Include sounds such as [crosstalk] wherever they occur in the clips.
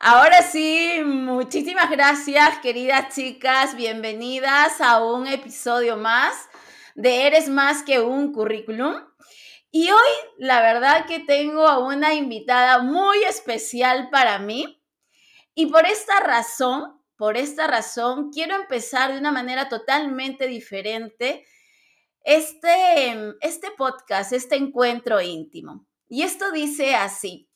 Ahora sí, muchísimas gracias, queridas chicas. Bienvenidas a un episodio más de Eres más que un currículum. Y hoy, la verdad que tengo a una invitada muy especial para mí. Y por esta razón, por esta razón, quiero empezar de una manera totalmente diferente este, este podcast, este encuentro íntimo. Y esto dice así.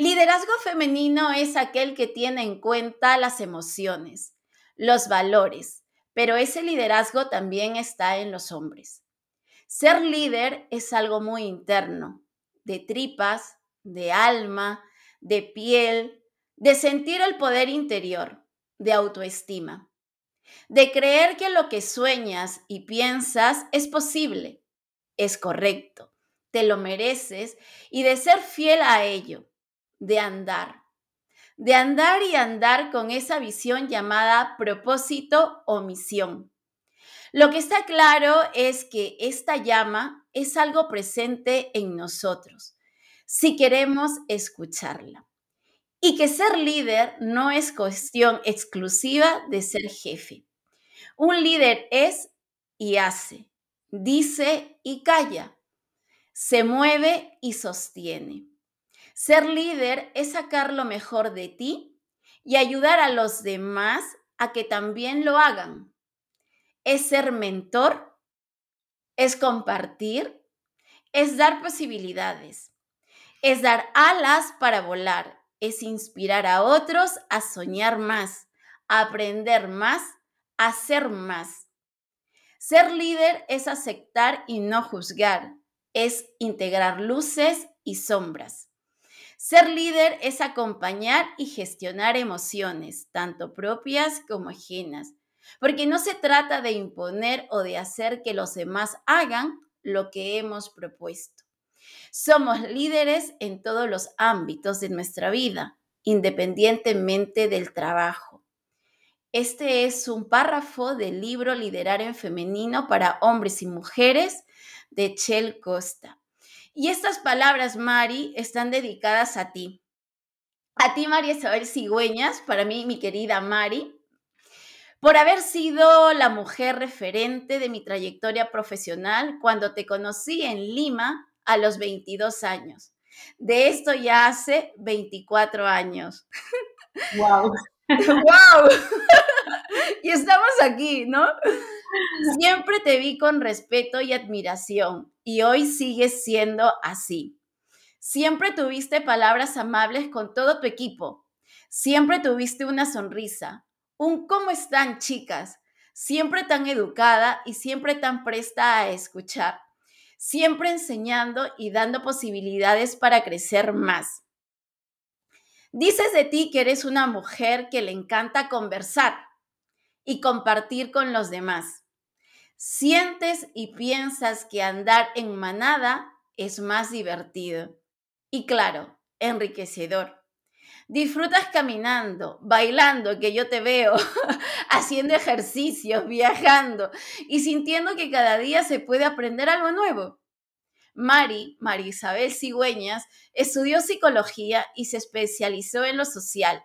Liderazgo femenino es aquel que tiene en cuenta las emociones, los valores, pero ese liderazgo también está en los hombres. Ser líder es algo muy interno, de tripas, de alma, de piel, de sentir el poder interior, de autoestima, de creer que lo que sueñas y piensas es posible, es correcto, te lo mereces y de ser fiel a ello de andar, de andar y andar con esa visión llamada propósito o misión. Lo que está claro es que esta llama es algo presente en nosotros, si queremos escucharla. Y que ser líder no es cuestión exclusiva de ser jefe. Un líder es y hace, dice y calla, se mueve y sostiene. Ser líder es sacar lo mejor de ti y ayudar a los demás a que también lo hagan. Es ser mentor, es compartir, es dar posibilidades, es dar alas para volar, es inspirar a otros a soñar más, a aprender más, a ser más. Ser líder es aceptar y no juzgar, es integrar luces y sombras. Ser líder es acompañar y gestionar emociones, tanto propias como ajenas, porque no se trata de imponer o de hacer que los demás hagan lo que hemos propuesto. Somos líderes en todos los ámbitos de nuestra vida, independientemente del trabajo. Este es un párrafo del libro Liderar en Femenino para Hombres y Mujeres de Chel Costa. Y estas palabras, Mari, están dedicadas a ti. A ti, María Isabel Cigüeñas, para mí, mi querida Mari, por haber sido la mujer referente de mi trayectoria profesional cuando te conocí en Lima a los 22 años. De esto ya hace 24 años. ¡Wow! ¡Wow! [laughs] [laughs] y estamos aquí, ¿no? Siempre te vi con respeto y admiración y hoy sigues siendo así. Siempre tuviste palabras amables con todo tu equipo. Siempre tuviste una sonrisa. Un ¿cómo están, chicas? Siempre tan educada y siempre tan presta a escuchar. Siempre enseñando y dando posibilidades para crecer más. Dices de ti que eres una mujer que le encanta conversar y compartir con los demás. Sientes y piensas que andar en manada es más divertido y claro, enriquecedor. Disfrutas caminando, bailando, que yo te veo, [laughs] haciendo ejercicios, viajando y sintiendo que cada día se puede aprender algo nuevo. Mari, María Isabel Cigüeñas, estudió psicología y se especializó en lo social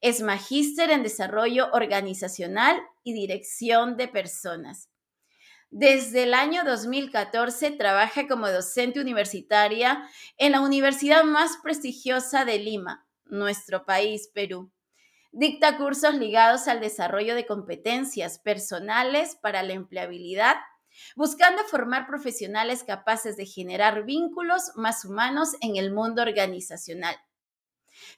es magíster en desarrollo organizacional y dirección de personas. Desde el año 2014 trabaja como docente universitaria en la universidad más prestigiosa de Lima, nuestro país, Perú. Dicta cursos ligados al desarrollo de competencias personales para la empleabilidad, buscando formar profesionales capaces de generar vínculos más humanos en el mundo organizacional.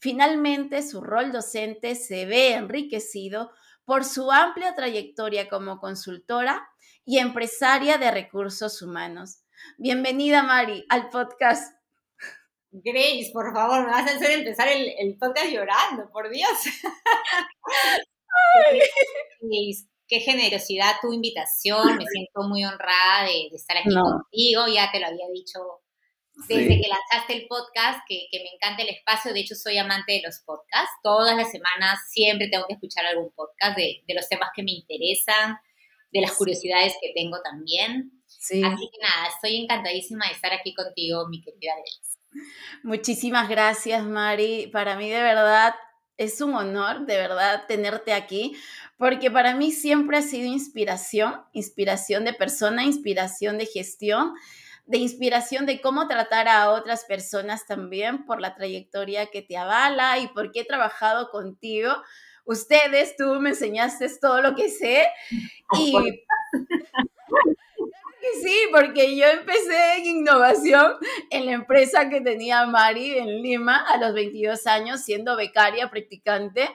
Finalmente, su rol docente se ve enriquecido por su amplia trayectoria como consultora y empresaria de recursos humanos. Bienvenida, Mari, al podcast. Grace, por favor, me vas a hacer empezar el, podcast llorando, por Dios. Grace, qué generosidad tu invitación, me siento muy honrada de, estar aquí contigo, ya te lo había dicho desde que lanzaste el podcast, que, me encanta el espacio. De hecho, soy amante de los podcasts. Todas las semanas siempre tengo que escuchar algún podcast de, los temas que me interesan, de las curiosidades que tengo también. Así que nada, estoy encantadísima de estar aquí contigo, mi querida Grace. Muchísimas gracias, Mari. Para mí de verdad es un honor, de verdad, tenerte aquí, porque para mí siempre ha sido inspiración, inspiración de persona, inspiración de gestión, de inspiración de cómo tratar a otras personas también por la trayectoria que te avala y porque he trabajado contigo. Ustedes, tú me enseñaste todo lo que sé y [laughs] sí, porque yo empecé en innovación en la empresa que tenía Mari en Lima a los 22 años, siendo becaria practicante.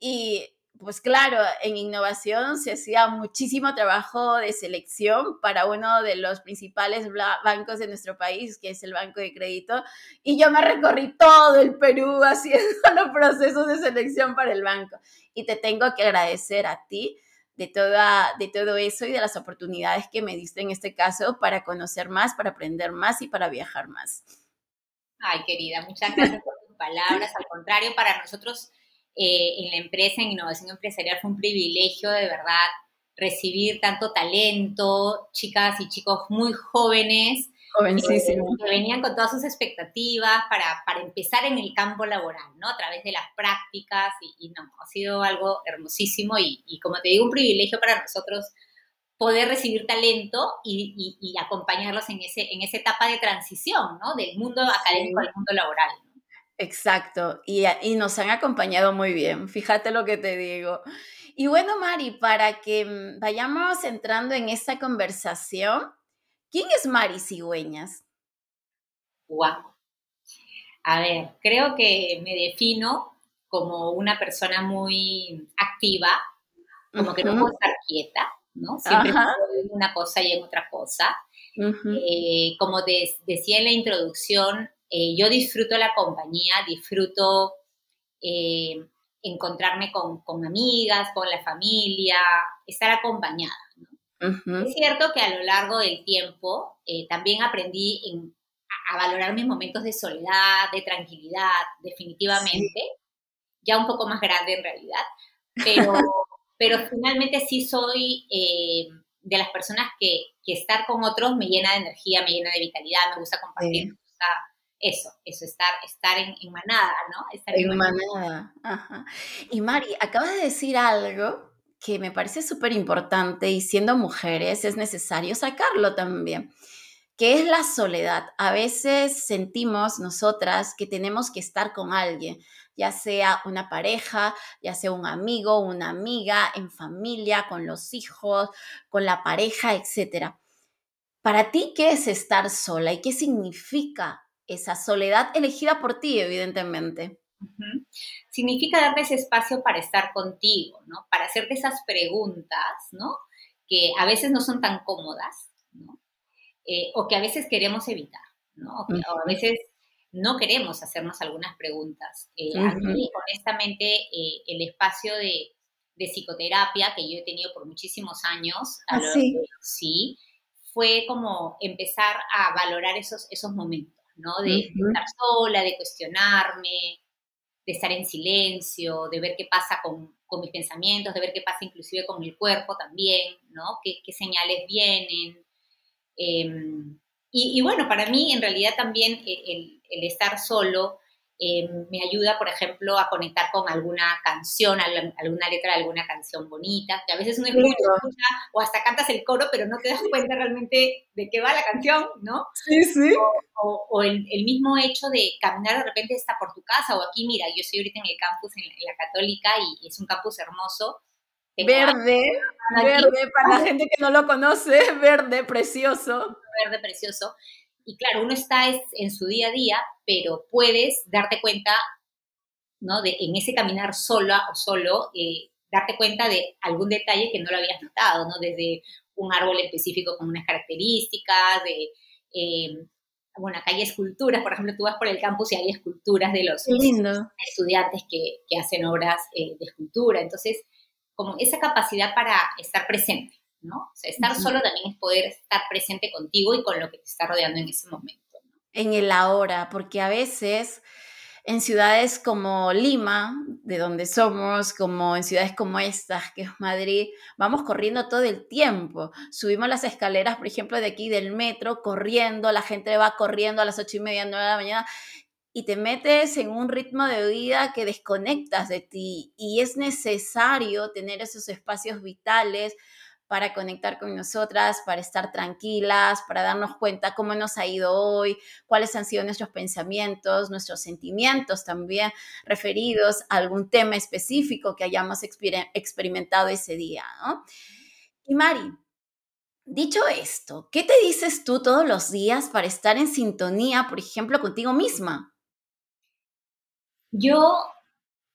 Y pues claro, en innovación se hacía muchísimo trabajo de selección para uno de los principales bancos de nuestro país, que es el Banco de Crédito, y yo me recorrí todo el Perú [laughs] haciendo los procesos de selección para el banco. Y te tengo que agradecer a ti de, toda, de todo eso y de las oportunidades que me diste en este caso para conocer más, para aprender más y para viajar más. Ay, querida, muchas gracias por tus palabras. Al contrario, para nosotros eh, en la empresa, en innovación empresarial, fue un privilegio de verdad recibir tanto talento, chicas y chicos muy jóvenes Jovencísimo. que venían con todas sus expectativas para, para, empezar en el campo laboral, ¿no? A través de las prácticas y, no, ha sido algo hermosísimo y, y, como te digo, un privilegio para nosotros poder recibir talento y, y, acompañarlos en, ese, en esa etapa de transición, ¿no? Del mundo académico al mundo laboral. Exacto, y, y nos han acompañado muy bien, fíjate lo que te digo. Y bueno, Mari, para que mm, vayamos entrando en esta conversación, ¿Quién es Mari Cigüeñas? Wow. A ver, creo que me defino como una persona muy activa, como que no puedo estar quieta, ¿no? Siempre estoy en una cosa y en otra cosa. Eh, como decía en la introducción, eh, yo disfruto la compañía, disfruto eh, encontrarme con, con, amigas, con la familia, estar acompañada. Es cierto que a lo largo del tiempo eh, también aprendí a, valorar mis momentos de soledad, de tranquilidad, definitivamente, ya un poco más grande en realidad, pero, [laughs] pero finalmente sí soy eh, de las personas que, estar con otros me llena de energía, me llena de vitalidad, me gusta compartir, me gusta eso, eso, estar, estar en, manada, ¿no? Estar en, manada. Ajá. Y Mari, acabas de decir algo que me parece súper importante y siendo mujeres es necesario sacarlo también, que es la soledad. A veces sentimos nosotras que tenemos que estar con alguien, ya sea una pareja, ya sea un amigo, una amiga, en familia, con los hijos, con la pareja, etc. Para ti, ¿qué es estar sola y qué significa esa soledad elegida por ti, evidentemente? Significa darte ese espacio para estar contigo, ¿no? Para hacerte esas preguntas, ¿no? Que a veces no son tan cómodas, ¿no? Eh, o que a veces queremos evitar, ¿no? O, a veces no queremos hacernos algunas preguntas. Eh, a mí, honestamente, eh, el espacio de, psicoterapia que yo he tenido por muchísimos años, ¿Ah, sí? fue como empezar a valorar esos, esos momentos, ¿no? De, estar sola, de cuestionarme, de estar en silencio, de ver qué pasa con, mis pensamientos, de ver qué pasa inclusive con mi cuerpo también, ¿no? Qué, señales vienen. Em, y, bueno, para mí en realidad también el, el estar solo eh, me ayuda, por ejemplo, a conectar con alguna canción, alguna letra de alguna canción bonita, que a veces uno escucha, o hasta cantas el coro, pero no te das cuenta realmente de qué va la canción, ¿no? Sí, sí. O, el, mismo hecho de caminar de repente hasta por tu casa, o aquí, mira, yo estoy ahorita en el campus, en, la Católica, y es un campus hermoso. Verde, verde, para la gente que no lo conoce, [laughs] verde, precioso. Verde, precioso. Y claro, uno está en su día a día, pero puedes darte cuenta, ¿no? De, en ese caminar sola o solo, eh, darte cuenta de algún detalle que no lo habías notado, ¿no? Desde un árbol específico con unas características, de, eh, bueno, acá hay esculturas, por ejemplo, tú vas por el campus y hay esculturas de los estudiantes que, que, hacen obras eh, de escultura, entonces, como esa capacidad para estar presente. ¿No? estar solo también es poder estar presente contigo y con lo que te está rodeando en ese momento. En el ahora, porque a veces en ciudades como Lima, de donde somos, como en ciudades como estas, que es Madrid, vamos corriendo todo el tiempo. Subimos las escaleras, por ejemplo, de aquí del metro, corriendo, la gente va corriendo a las ocho y media, nueve de la mañana, y te metes en un ritmo de vida que desconectas de ti. Y es necesario tener esos espacios vitales para conectar con nosotras, para estar tranquilas, para darnos cuenta cómo nos ha ido hoy, cuáles han sido nuestros pensamientos, nuestros sentimientos también referidos a algún tema específico que hayamos experimentado ese día. Y Mari, dicho esto, ¿qué te dices tú todos los días para estar en sintonía, por ejemplo, contigo misma? Yo,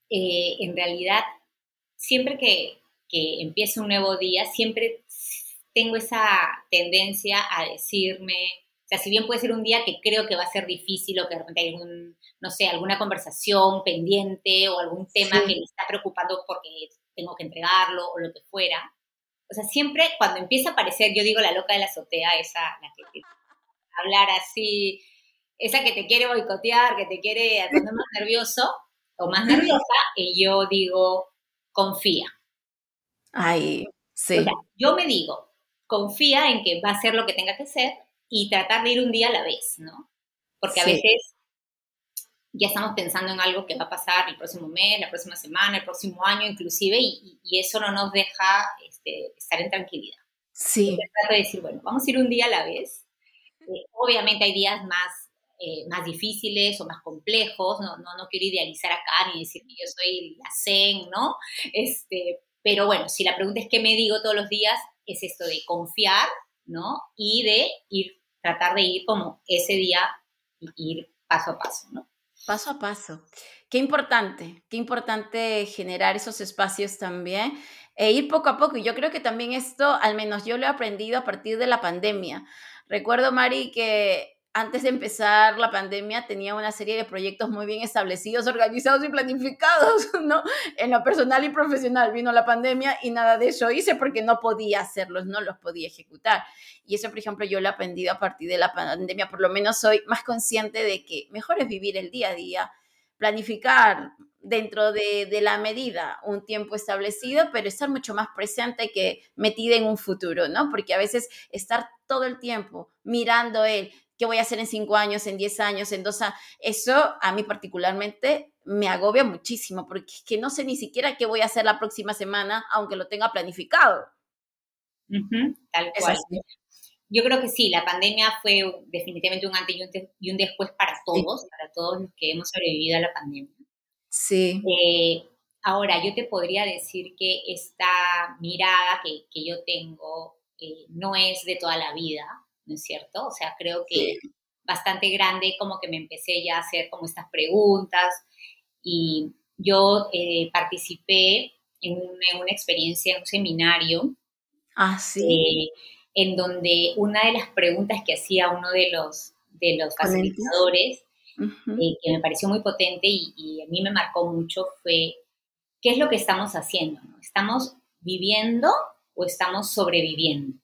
eh, en realidad, siempre que, que empieza un nuevo día, siempre tengo esa tendencia a decirme, o sea, si bien puede ser un día que creo que va a ser difícil o que de repente hay algún, no sé, alguna conversación pendiente o algún tema que me está preocupando porque tengo que entregarlo o lo que fuera. O sea, siempre cuando empieza a aparecer, yo digo la loca de la azotea, esa, la que hablar así, esa que te quiere boicotear, que te quiere poner más nervioso o más [laughs] nerviosa, y yo digo, confía. Ay, sí. yo me digo, confía en que va a ser lo que tenga que ser y tratar de ir un día a la vez, ¿no? Porque a veces ya estamos pensando en algo que va a pasar el próximo mes, la próxima semana, el próximo año inclusive, y, eso no nos deja este, estar en tranquilidad. Sí. Tratar de decir, bueno, vamos a ir un día a la vez. Eh, obviamente hay días más, eh, más difíciles o más complejos, no, no, no quiero idealizar acá ni decir que yo soy la zen, ¿no? Este, pero bueno, si la pregunta es qué me digo todos los días, es esto de confiar, ¿no? Y de ir, tratar de ir como ese día, ir paso a paso, ¿no? Paso a paso. Qué importante, qué importante generar esos espacios también e ir poco a poco. Y yo creo que también esto, al menos yo lo he aprendido a partir de la pandemia. Recuerdo, Mari, que antes de empezar la pandemia tenía una serie de proyectos muy bien establecidos, organizados y planificados, [laughs] ¿no? En lo personal y profesional vino la pandemia y nada de eso hice porque no podía hacerlos, no los podía ejecutar. Y eso, por ejemplo, yo lo he aprendido a partir de la pandemia, por lo menos soy más consciente de que mejor es vivir el día a día, planificar dentro de, de, la medida un tiempo establecido, pero estar mucho más presente que metida en un futuro, ¿no? Porque a veces estar todo el tiempo mirando él, qué voy a hacer en cinco años, en diez años, en dos años. Eso a mí particularmente me agobia muchísimo porque es que no sé ni siquiera qué voy a hacer la próxima semana, aunque lo tenga planificado. tal cual. Yo creo que sí, la pandemia fue definitivamente un antes y un, después para todos, para todos los que hemos sobrevivido a la pandemia. Sí. Eh, ahora, yo te podría decir que esta mirada que, que yo tengo eh, no es de toda la vida, ¿no es cierto? O sea, creo que bastante grande como que me empecé ya a hacer como estas preguntas y yo eh, participé en una, experiencia, en un seminario. Ah, sí. Eh, en donde una de las preguntas que hacía uno de los, de los facilitadores, eh, que me pareció muy potente y, y, a mí me marcó mucho, fue, ¿qué es lo que estamos haciendo? ¿Estamos viviendo o estamos sobreviviendo?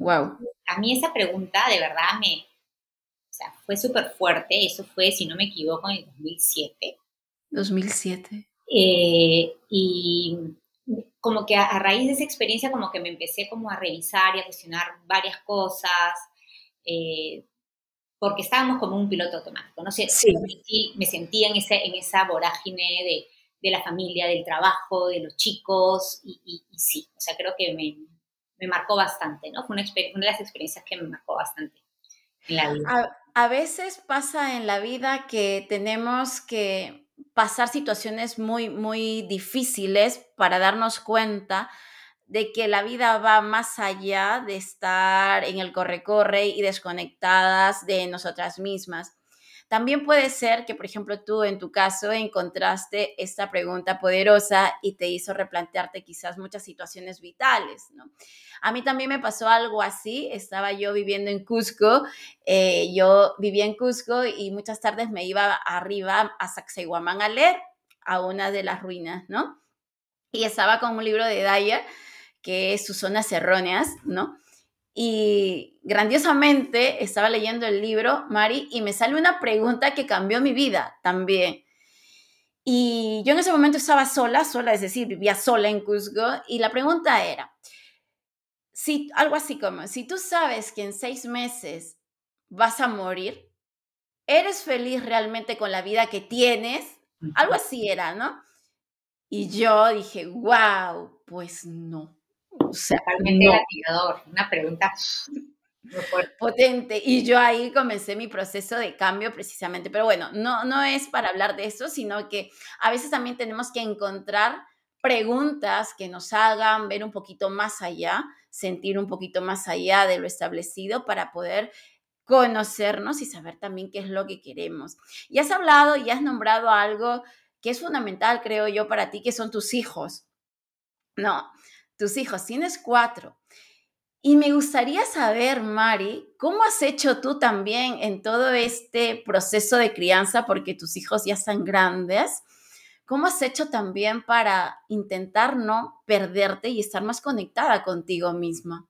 Wow. A mí esa pregunta de verdad me, o sea, fue súper fuerte. Eso fue, si no me equivoco, en el 2007. 2007. Eh, y como que a, raíz de esa experiencia como que me empecé como a revisar y a cuestionar varias cosas, eh, porque estábamos como un piloto automático, no sé, sí. me, sentía en, ese, en esa vorágine de, de, la familia, del trabajo, de los chicos, y, y sí, o sea, creo que me, me marcó bastante, ¿no? Fue una, una, de las experiencias que me marcó bastante en la vida. A, veces pasa en la vida que tenemos que pasar situaciones muy, muy difíciles para darnos cuenta de que la vida va más allá de estar en el corre-corre y desconectadas de nosotras mismas. También puede ser que, por ejemplo, tú en tu caso encontraste esta pregunta poderosa y te hizo replantearte quizás muchas situaciones vitales, ¿no? A mí también me pasó algo así, estaba yo viviendo en Cusco, eh, yo vivía en Cusco y muchas tardes me iba arriba a Sacsayhuamán a leer a una de las ruinas, ¿no? Y estaba con un libro de Dyer, que es Sus zonas erróneas, ¿no? Y grandiosamente estaba leyendo el libro, Mari, y me sale una pregunta que cambió mi vida también. Y yo en ese momento estaba sola, sola, es decir, vivía sola en Cusco, y la pregunta era, si, algo así como, si tú sabes que en seis meses vas a morir, ¿eres feliz realmente con la vida que tienes? Algo así era, ¿no? Y yo dije, wow, pues no. O sea, Totalmente no. una pregunta potente. Y yo ahí comencé mi proceso de cambio precisamente. Pero bueno, no, no es para hablar de eso, sino que a veces también tenemos que encontrar preguntas que nos hagan ver un poquito más allá, sentir un poquito más allá de lo establecido para poder conocernos y saber también qué es lo que queremos. Y has hablado y has nombrado algo que es fundamental, creo yo, para ti, que son tus hijos. No, tus hijos, tienes cuatro. Y me gustaría saber, Mari, ¿cómo has hecho tú también en todo este proceso de crianza, porque tus hijos ya están grandes? ¿Cómo has hecho también para intentar no perderte y estar más conectada contigo misma?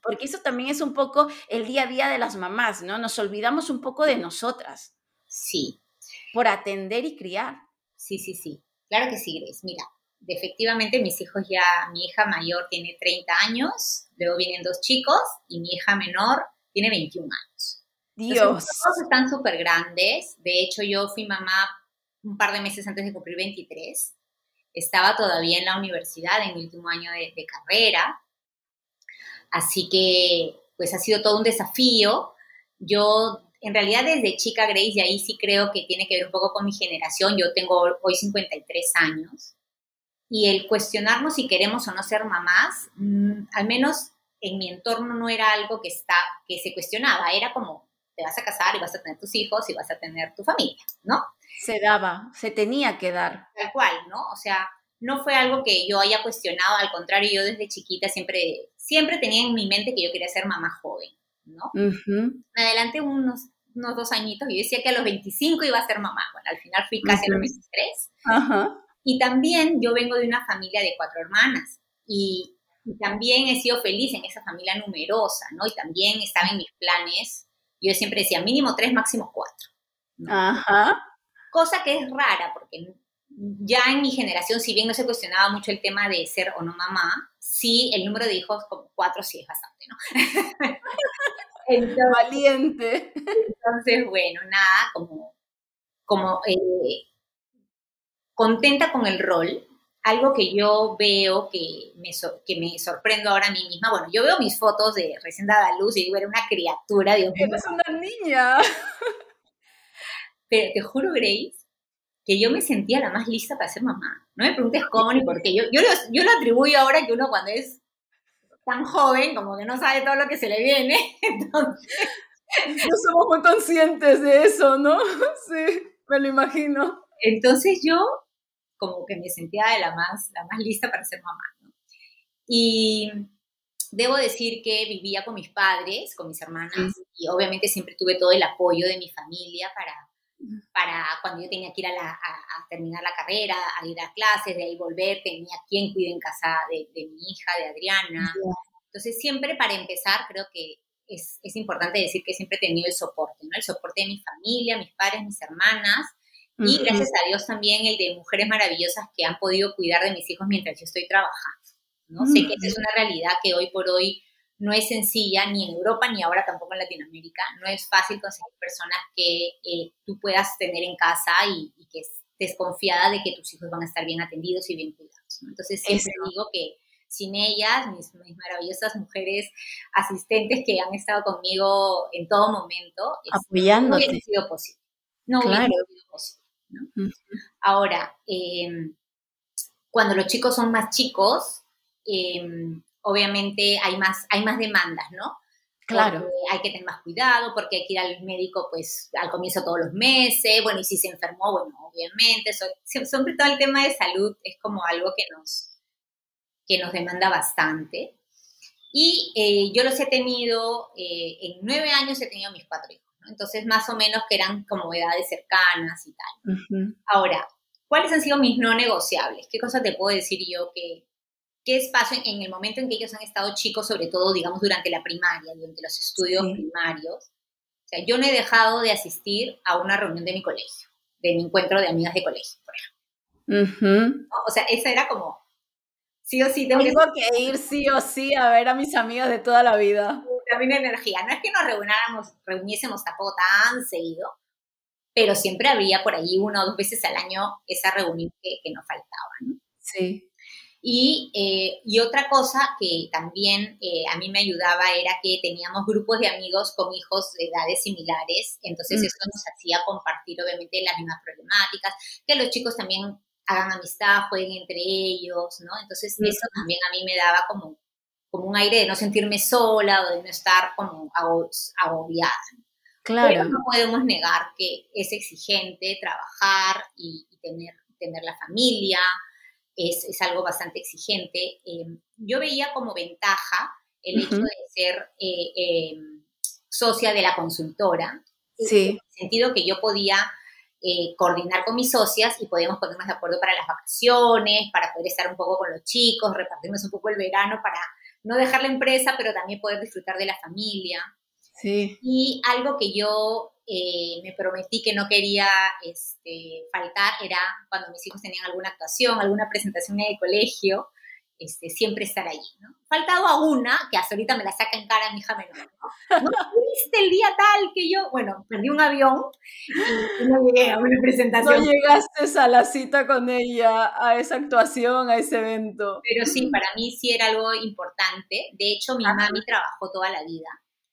Porque eso también es un poco el día a día de las mamás, ¿no? Nos olvidamos un poco de nosotras. Sí. Por atender y criar. Sí, sí, sí. Claro que sí, Grace. Mira, efectivamente mis hijos ya, mi hija mayor tiene 30 años, luego vienen dos chicos y mi hija menor tiene 21 años. Dios. todos están súper grandes. De hecho, yo fui mamá un par de meses antes de cumplir 23. Estaba todavía en la universidad, en mi último año de, de carrera. Así que, pues ha sido todo un desafío. Yo en realidad desde chica Grace, y ahí sí creo que tiene que ver un poco con mi generación, yo tengo hoy 53 años, y el cuestionarnos si queremos o no ser mamás, mm, al menos en mi entorno no era algo que, está, que se cuestionaba, era como, te vas a casar y vas a tener tus hijos y vas a tener tu familia, ¿no? Se daba, se tenía que dar. Tal cual, ¿no? O sea, no fue algo que yo haya cuestionado, al contrario, yo desde chiquita siempre, siempre tenía en mi mente que yo quería ser mamá joven, ¿no? Me adelanté unos unos dos añitos, y yo decía que a los 25 iba a ser mamá. Bueno, al final fui casi a los 23. Y también yo vengo de una familia de cuatro hermanas y, también he sido feliz en esa familia numerosa, ¿no? Y también estaba en mis planes, yo siempre decía mínimo tres, máximo cuatro. Ajá. Cosa que es rara porque ya en mi generación, si bien no se cuestionaba mucho el tema de ser o no mamá, sí el número de hijos como cuatro sí es bastante, ¿no? [laughs] Valiente. Entonces, bueno, nada, como, como eh, contenta con el rol. Algo que yo veo que me, que me sorprendo ahora a mí misma, bueno, yo veo mis fotos de recién dada luz y digo, era una criatura, Dios mío. Eres una niña. [laughs] Pero te juro, Grace, que yo me sentía la más lista para ser mamá. No me preguntes cómo ni por qué. Yo, yo, lo, yo lo atribuyo ahora que uno cuando es tan joven, como que no sabe todo lo que se le viene. [laughs] Entonces... No somos muy conscientes de eso, ¿no? [laughs] Sí, me lo imagino. Entonces yo como que me sentía de la más, la más lista para ser mamá, ¿no? Y debo decir que vivía con mis padres, con mis hermanas, y obviamente siempre tuve todo el apoyo de mi familia para, para cuando yo tenía que ir a, terminar la carrera, a ir a clases, de ahí volver, tenía quien cuide en casa de, mi hija, de Adriana. Entonces, siempre para empezar, creo que es, es, importante decir que siempre he tenido el soporte, ¿no? El soporte de mi familia, mis padres, mis hermanas, y gracias a Dios también el de mujeres maravillosas que han podido cuidar de mis hijos mientras yo estoy trabajando, ¿no? Sé que esa es una realidad que hoy por hoy no es sencilla ni en Europa ni ahora tampoco en Latinoamérica. No es fácil conseguir personas que eh, tú puedas tener en casa y, que estés confiada de que tus hijos van a estar bien atendidos y bien cuidados. Entonces siempre digo que sin ellas, mis, maravillosas mujeres asistentes que han estado conmigo en todo momento, apoyándote. No hubiera sido posible. No hubiera sido posible. Ahora, em, cuando los chicos son más chicos, eh, obviamente hay más, hay más demandas, ¿no? Claro. hay que tener más cuidado, porque hay que ir al médico, pues, al comienzo todos los meses, bueno, y si se enfermó, bueno, obviamente, sobre todo el tema de salud es como algo que nos, que nos demanda bastante. Y eh, yo los he tenido, eh, en nueve años he tenido mis cuatro hijos. Entonces, más o menos que eran como edades cercanas y tal. Ahora, ¿cuáles han sido mis no negociables? ¿Qué cosas te puedo decir yo que, qué espacio en, el momento en que ellos han estado chicos, sobre todo, digamos, durante la primaria, durante los estudios primarios. O sea, yo no he dejado de asistir a una reunión de mi colegio. de mi encuentro de amigas de colegio, por ejemplo. O sea, esa era como, sí o sí tengo, que... ir sí o sí a ver a mis amigas de toda la vida. También energía. No es que nos reuniéramos, reuniésemos tampoco tan seguido, pero siempre había por ahí una o dos veces al año esa reunión que, que nos faltaba, ¿no? Sí. Y, eh, y, otra cosa que también eh, a mí me ayudaba era que teníamos grupos de amigos con hijos de edades similares, entonces eso nos hacía compartir obviamente las mismas problemáticas, que los chicos también hagan amistad, jueguen entre ellos, ¿no? Entonces eso también a mí me daba como, como un aire de no sentirme sola o de no estar como agobiada. Claro. Pero no podemos negar que es exigente trabajar y, y tener, tener la familia, es, es algo bastante exigente. Em, yo veía como ventaja el hecho de ser eh, em, socia de la consultora, sí. en el sentido que yo podía eh, coordinar con mis socias y podíamos ponernos de acuerdo para las vacaciones, para poder estar un poco con los chicos, repartirnos un poco el verano para no dejar la empresa, pero también poder disfrutar de la familia. Sí. Y algo que yo eh, me prometí que no quería este, faltar era cuando mis hijos tenían alguna actuación, alguna presentación en el colegio, este, siempre estar allí, ¿no? Faltado a una, que hasta ahorita me la saca en cara mi hija menor, ¿no? ¿No viste el día tal que yo, bueno, perdí un avión y no llegué a una presentación. No llegaste a la cita con ella, a esa actuación, a ese evento. Pero sí, para mí sí era algo importante. De hecho, mi mami trabajó toda la vida.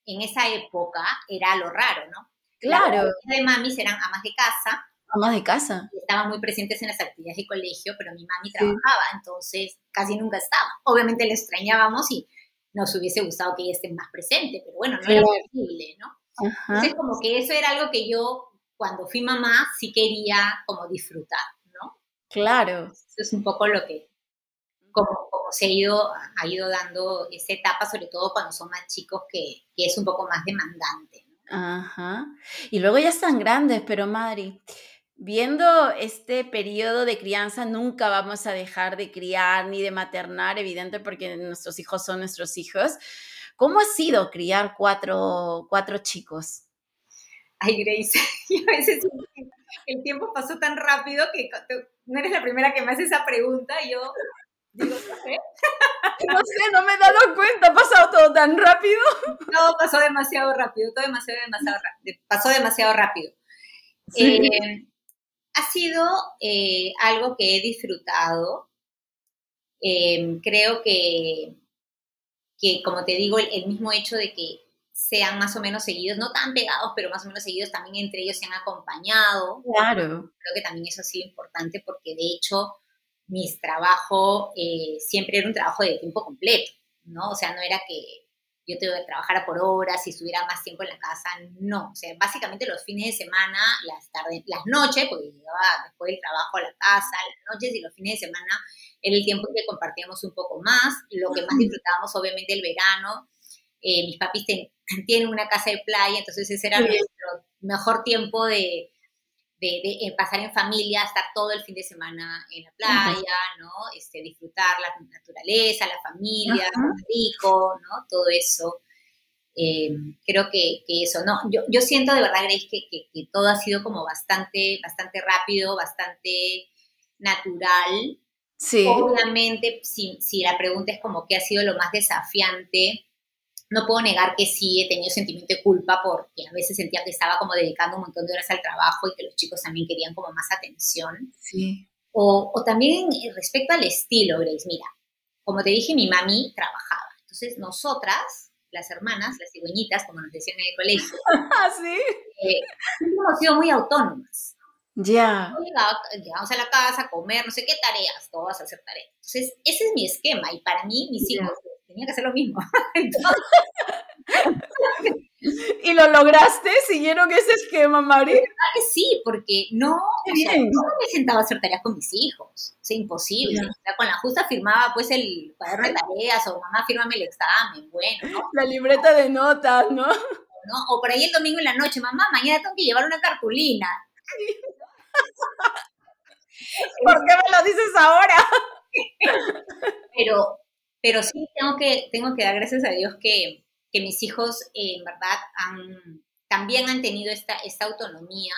En esa época era lo raro, ¿no? Claro. Las de mamis eran amas de casa. Amas de casa. Estaban muy presentes en las actividades de colegio, pero mi mami trabajaba, entonces casi nunca estaba. Obviamente le extrañábamos y nos hubiese gustado que ella esté más presente, pero bueno, no era posible, ¿no? Entonces como que eso era algo que yo cuando fui mamá sí quería como disfrutar, ¿no? Claro. Eso es un poco lo que, como, se ha ido, ha ido dando esa etapa, sobre todo cuando son más chicos, que, que es un poco más demandante. Ajá. Y luego ya están grandes, pero Madri, viendo este periodo de crianza, nunca vamos a dejar de criar ni de maternar, evidente, porque nuestros hijos son nuestros hijos. ¿Cómo ha sido criar cuatro, cuatro chicos? Ay, Grace, [laughs] a veces el tiempo pasó tan rápido que no eres la primera que me hace esa pregunta. Yo Digo, no sé. [laughs] No sé, no me he dado cuenta, ha pasado todo tan rápido. Todo pasó demasiado rápido, todo demasiado, demasiado rápido. Pasó demasiado rápido. Eh, ha sido eh, algo que he disfrutado. Eh, creo que, que, como te digo, el, mismo hecho de que sean más o menos seguidos, no tan pegados, pero más o menos seguidos, también entre ellos se han acompañado. Claro. Creo que también eso ha sido importante porque de hecho mi trabajo eh, siempre era un trabajo de tiempo completo, ¿no? O sea, no era que yo te trabajara por horas y estuviera más tiempo en la casa, no. O sea, básicamente los fines de semana, las tardes, las noches, porque llegaba después del trabajo a la casa, las noches y los fines de semana era el tiempo que compartíamos un poco más. Lo que más disfrutábamos, obviamente, el verano. Eh, mis papis [laughs] tienen una casa de playa, entonces ese era nuestro mejor tiempo de, de, eh, pasar en familia, estar todo el fin de semana en la playa, ¿no? Este, disfrutar la naturaleza, la familia, rico, ¿no? Todo eso. Eh, creo que, eso, ¿no? Yo, yo siento de verdad, Grace, que, que, todo ha sido como bastante, bastante rápido, bastante natural. Sí. Obviamente, si, si la pregunta es como qué ha sido lo más desafiante, no puedo negar que sí he tenido sentimiento de culpa porque a veces sentía que estaba como dedicando un montón de horas al trabajo y que los chicos también querían como más atención. Sí. O, o también respecto al estilo, Grace, mira, como te dije, mi mami trabajaba. Entonces nosotras, las hermanas, las cigüeñitas, como nos decían en el colegio, [laughs] ¿Ah, ¿Sí? Eh, hemos sido muy autónomas. Ya. Llegamos a la casa a comer, no sé qué tareas, todas hacer tareas. Entonces, ese es mi esquema y para mí, mis hijos tenía que hacer lo mismo. [laughs] [laughs] ¿Y lo lograste? ¿Siguieron ese esquema, Mari? que sí, porque no, o sea, no me sentaba a hacer tareas con mis hijos. O sea, imposible. O sea, con la justa firmaba pues el cuaderno de tareas o mamá fírmame el examen, bueno, ¿no? La libreta de notas, ¿no? ¿no? O por ahí el domingo en la noche, mamá, mañana tengo que llevar una cartulina. [laughs] ¿Por qué me lo dices ahora? Pero pero sí tengo que, tengo que dar gracias a Dios que, que mis hijos eh, en verdad han, también han tenido esta, esta autonomía.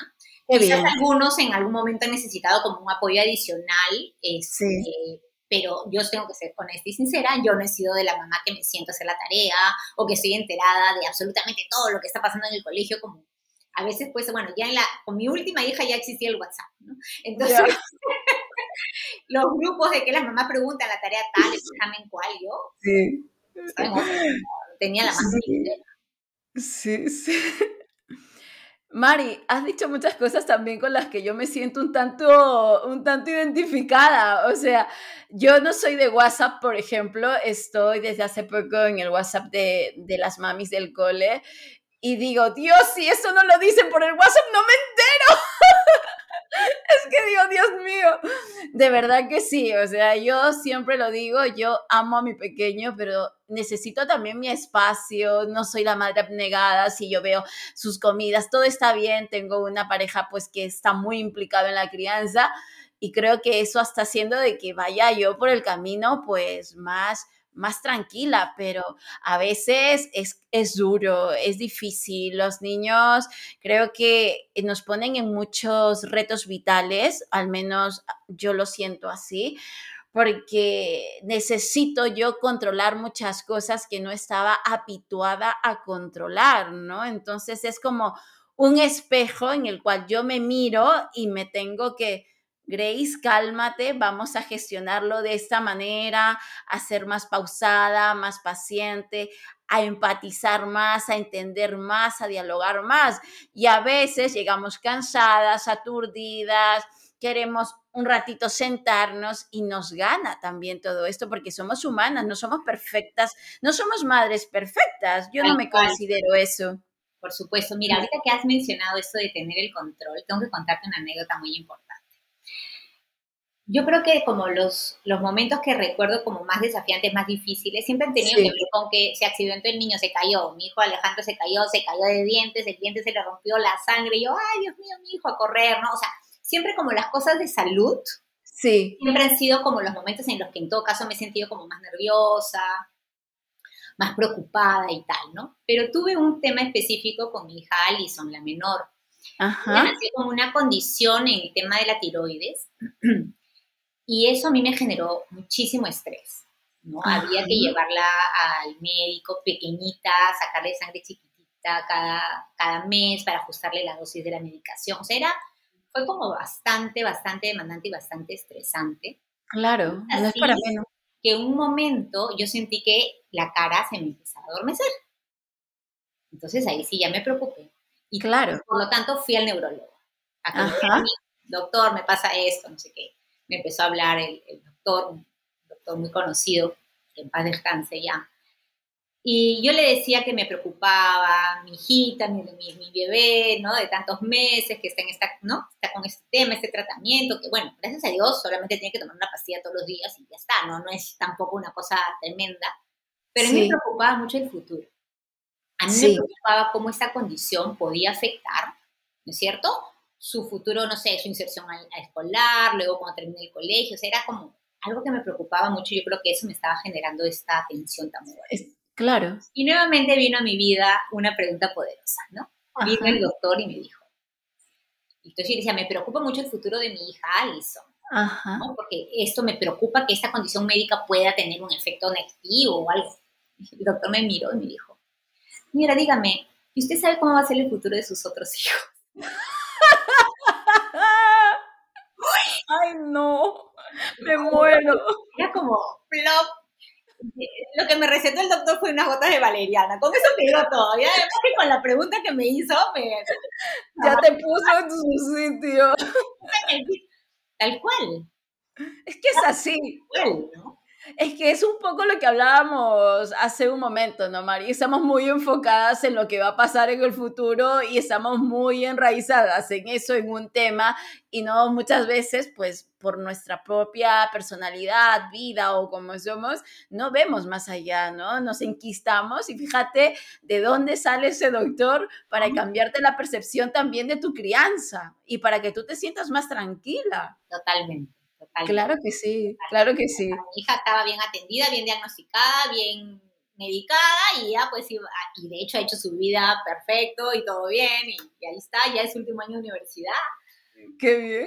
Quizás algunos en algún momento han necesitado como un apoyo adicional, este, pero yo tengo que ser honesta y sincera, yo no he sido de la mamá que me siento a hacer la tarea o que estoy enterada de absolutamente todo lo que está pasando en el colegio, como a veces, pues, bueno, ya en la, con mi última hija ya existía el WhatsApp, ¿no? Entonces, [laughs] los grupos de que las mamás preguntan la tarea tal, examen cuál, yo, sí. tenía la más Sí, sí. Mari, has dicho muchas cosas también con las que yo me siento un tanto, un tanto identificada. O sea, yo no soy de WhatsApp, por ejemplo, estoy desde hace poco en el WhatsApp de, de las mamis del cole y digo, Dios, si eso no lo dicen por el WhatsApp, no me entero. [laughs] [laughs] es que digo, Dios mío, de verdad que sí, o sea, yo siempre lo digo, yo amo a mi pequeño, pero necesito también mi espacio, no soy la madre abnegada, si yo veo sus comidas, todo está bien, tengo una pareja pues que está muy implicada en la crianza y creo que eso está haciendo de que vaya yo por el camino pues más más tranquila, pero a veces es, es, duro, es difícil. Los niños creo que nos ponen en muchos retos vitales, al menos yo lo siento así, porque necesito yo controlar muchas cosas que no estaba habituada a controlar, ¿no? Entonces es como un espejo en el cual yo me miro y me tengo que Grace, cálmate, vamos a gestionarlo de esta manera, a ser más pausada, más paciente, a empatizar más, a entender más, a dialogar más. Y a veces llegamos cansadas, aturdidas, queremos un ratito sentarnos y nos gana también todo esto porque somos humanas, no somos perfectas, no somos madres perfectas. Yo no me considero eso. Por supuesto, mira, ahorita que has mencionado esto de tener el control, tengo que contarte una anécdota muy importante yo creo que como los, los momentos que recuerdo como más desafiantes, más difíciles, siempre han tenido que ver con que se accidentó el niño, se cayó, mi hijo Alejandro se cayó, se cayó de dientes, el diente se le rompió la sangre, y yo, ay, Dios mío, mi hijo a correr, ¿no? O sea, siempre como las cosas de salud, sí. siempre han sido como los momentos en los que en todo caso me he sentido como más nerviosa, más preocupada y tal, ¿no? Pero tuve un tema específico con mi hija Alison, la menor. Ajá. Nació como una condición en el tema de la tiroides. [clears throat] Y eso a mí me generó muchísimo estrés. ¿no? Había que llevarla al médico pequeñita, sacarle sangre chiquitita cada, cada mes para ajustarle la dosis de la medicación. O sea, era, fue como bastante, bastante demandante y bastante estresante. Claro, no es para menos. Que un momento yo sentí que la cara se me empezaba a adormecer. Entonces ahí sí ya me preocupé. Y claro. Por lo tanto fui al neurólogo. Ajá. Doctor, me pasa esto, no sé qué me empezó a hablar el, doctor, un doctor muy conocido, que en paz descanse ya. Y yo le decía que me preocupaba mi hijita, mi, mi, bebé, ¿no? De tantos meses, que está, en esta, ¿no? está con este tema, este tratamiento, que bueno, gracias a Dios solamente tiene que tomar una pastilla todos los días y ya está, ¿no? No es tampoco una cosa tremenda. Pero a mí me preocupaba mucho el futuro. A mí me preocupaba cómo esta condición podía afectar, ¿no es cierto? Su futuro, no sé, su inserción a, escolar, luego cuando termine el colegio, o sea, era como algo que me preocupaba mucho, yo creo que eso me estaba generando esta tensión tan fuerte. Claro. Y nuevamente vino a mi vida una pregunta poderosa, ¿no? Vino el doctor y me dijo, entonces yo decía, me preocupa mucho el futuro de mi hija Alison, Ajá. ¿no? porque esto me preocupa que esta condición médica pueda tener un efecto negativo o algo. El doctor me miró y me dijo, mira, dígame, ¿y usted sabe cómo va a ser el futuro de sus otros hijos? Ay, no, me muero. Era como plop. Lo que me recetó el doctor fue unas gotas de valeriana. Con eso te digo todo. Y además que con la pregunta que me hizo, me... Ya te puso en su sitio. [laughs] Tal cual. Es que es así. Tal cual, ¿no? Es que es un poco lo que hablábamos hace un momento, ¿no, Mari? Estamos muy enfocadas en lo que va a pasar en el futuro y estamos muy enraizadas en eso, en un tema, y no muchas veces, pues, por nuestra propia personalidad, vida o como somos, no vemos más allá, ¿no? Nos enquistamos y fíjate de dónde sale ese doctor para cambiarte la percepción también de tu crianza y para que tú te sientas más tranquila. Totalmente. Claro que sí, claro que sí. Mi hija estaba bien atendida, bien diagnosticada, bien medicada y ya pues iba, y de hecho ha hecho su vida perfecto y todo bien y, ahí está, ya es su último año de universidad. Qué bien.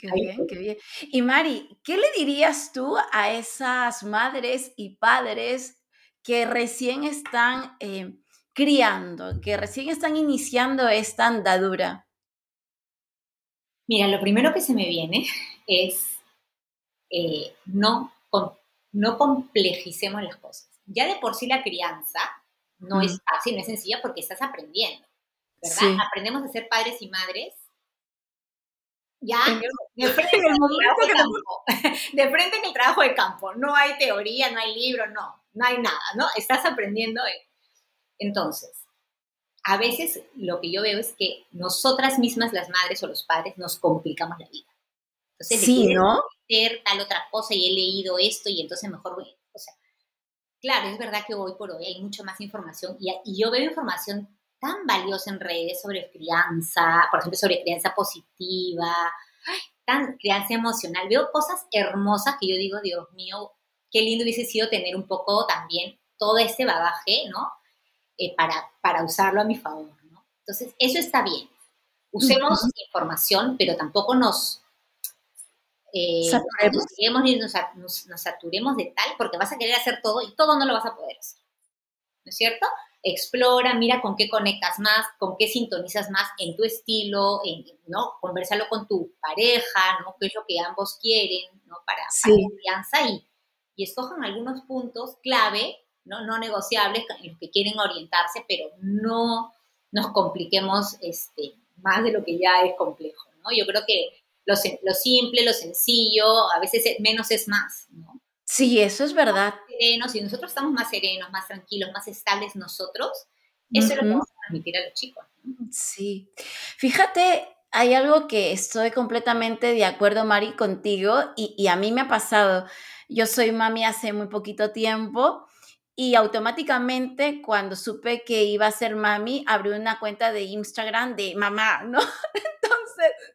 Qué bien, qué bien. Y Mari, ¿qué le dirías tú a esas madres y padres que recién están eh, criando, que recién están iniciando esta andadura? Mira, lo primero que se me viene es eh, no, no complejicemos las cosas. Ya de por sí la crianza no es fácil, no es sencilla porque estás aprendiendo, ¿verdad? Aprendemos a ser padres y madres ya de frente, en el [laughs] [laughs] de frente en el trabajo de campo. No hay teoría, no hay libro, no, no hay nada, ¿no? Estás aprendiendo. Entonces, a veces lo que yo veo es que nosotras mismas, las madres o los padres, nos complicamos la vida. Entonces, sí, ¿no? Hacer tal otra cosa y he leído esto y entonces mejor voy. O sea, claro, es verdad que hoy por hoy hay mucha más información y, y yo veo información tan valiosa en redes sobre crianza, por ejemplo, sobre crianza positiva, tan crianza emocional. Veo cosas hermosas que yo digo, Dios mío, qué lindo hubiese sido tener un poco también todo este bagaje, ¿no? Eh, para, para usarlo a mi favor, ¿no? Entonces, eso está bien. Usemos información, pero tampoco nos... Eh, nos, nos, nos saturemos de tal, porque vas a querer hacer todo y todo no lo vas a poder hacer. ¿No es cierto? explora, mira con qué conectas más, con qué sintonizas más en tu estilo, en, ¿no? Conversalo con tu pareja, ¿no? Qué es lo que ambos quieren, ¿no? Para, confianza y, y escojan algunos puntos clave, ¿no? No negociables en los que quieren orientarse, pero no nos compliquemos este, más de lo que ya es complejo, ¿no? Yo creo que lo, lo simple, lo sencillo, a veces menos es más, ¿no? Sí, eso es verdad. Serenos, si nosotros estamos más serenos, más tranquilos, más estables nosotros, eso es lo que vamos a transmitir a los chicos. Sí. Fíjate, hay algo que estoy completamente de acuerdo, Mari, contigo, y, y, a mí me ha pasado. Yo soy mami hace muy poquito tiempo y automáticamente cuando supe que iba a ser mami, abrí una cuenta de Instagram de mamá, ¿no? [laughs] Entonces,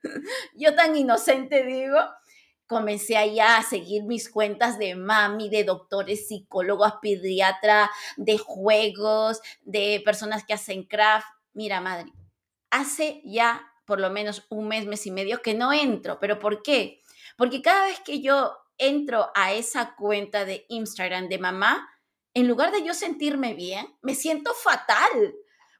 [laughs] yo tan inocente digo, comencé allá a seguir mis cuentas de mami, de doctores, psicólogos, pediatra, de juegos, de personas que hacen craft. Mira, madre, hace ya por lo menos un mes, mes y medio que no entro. ¿Pero por qué? Porque cada vez que yo entro a esa cuenta de Instagram de mamá, en lugar de yo sentirme bien, me siento fatal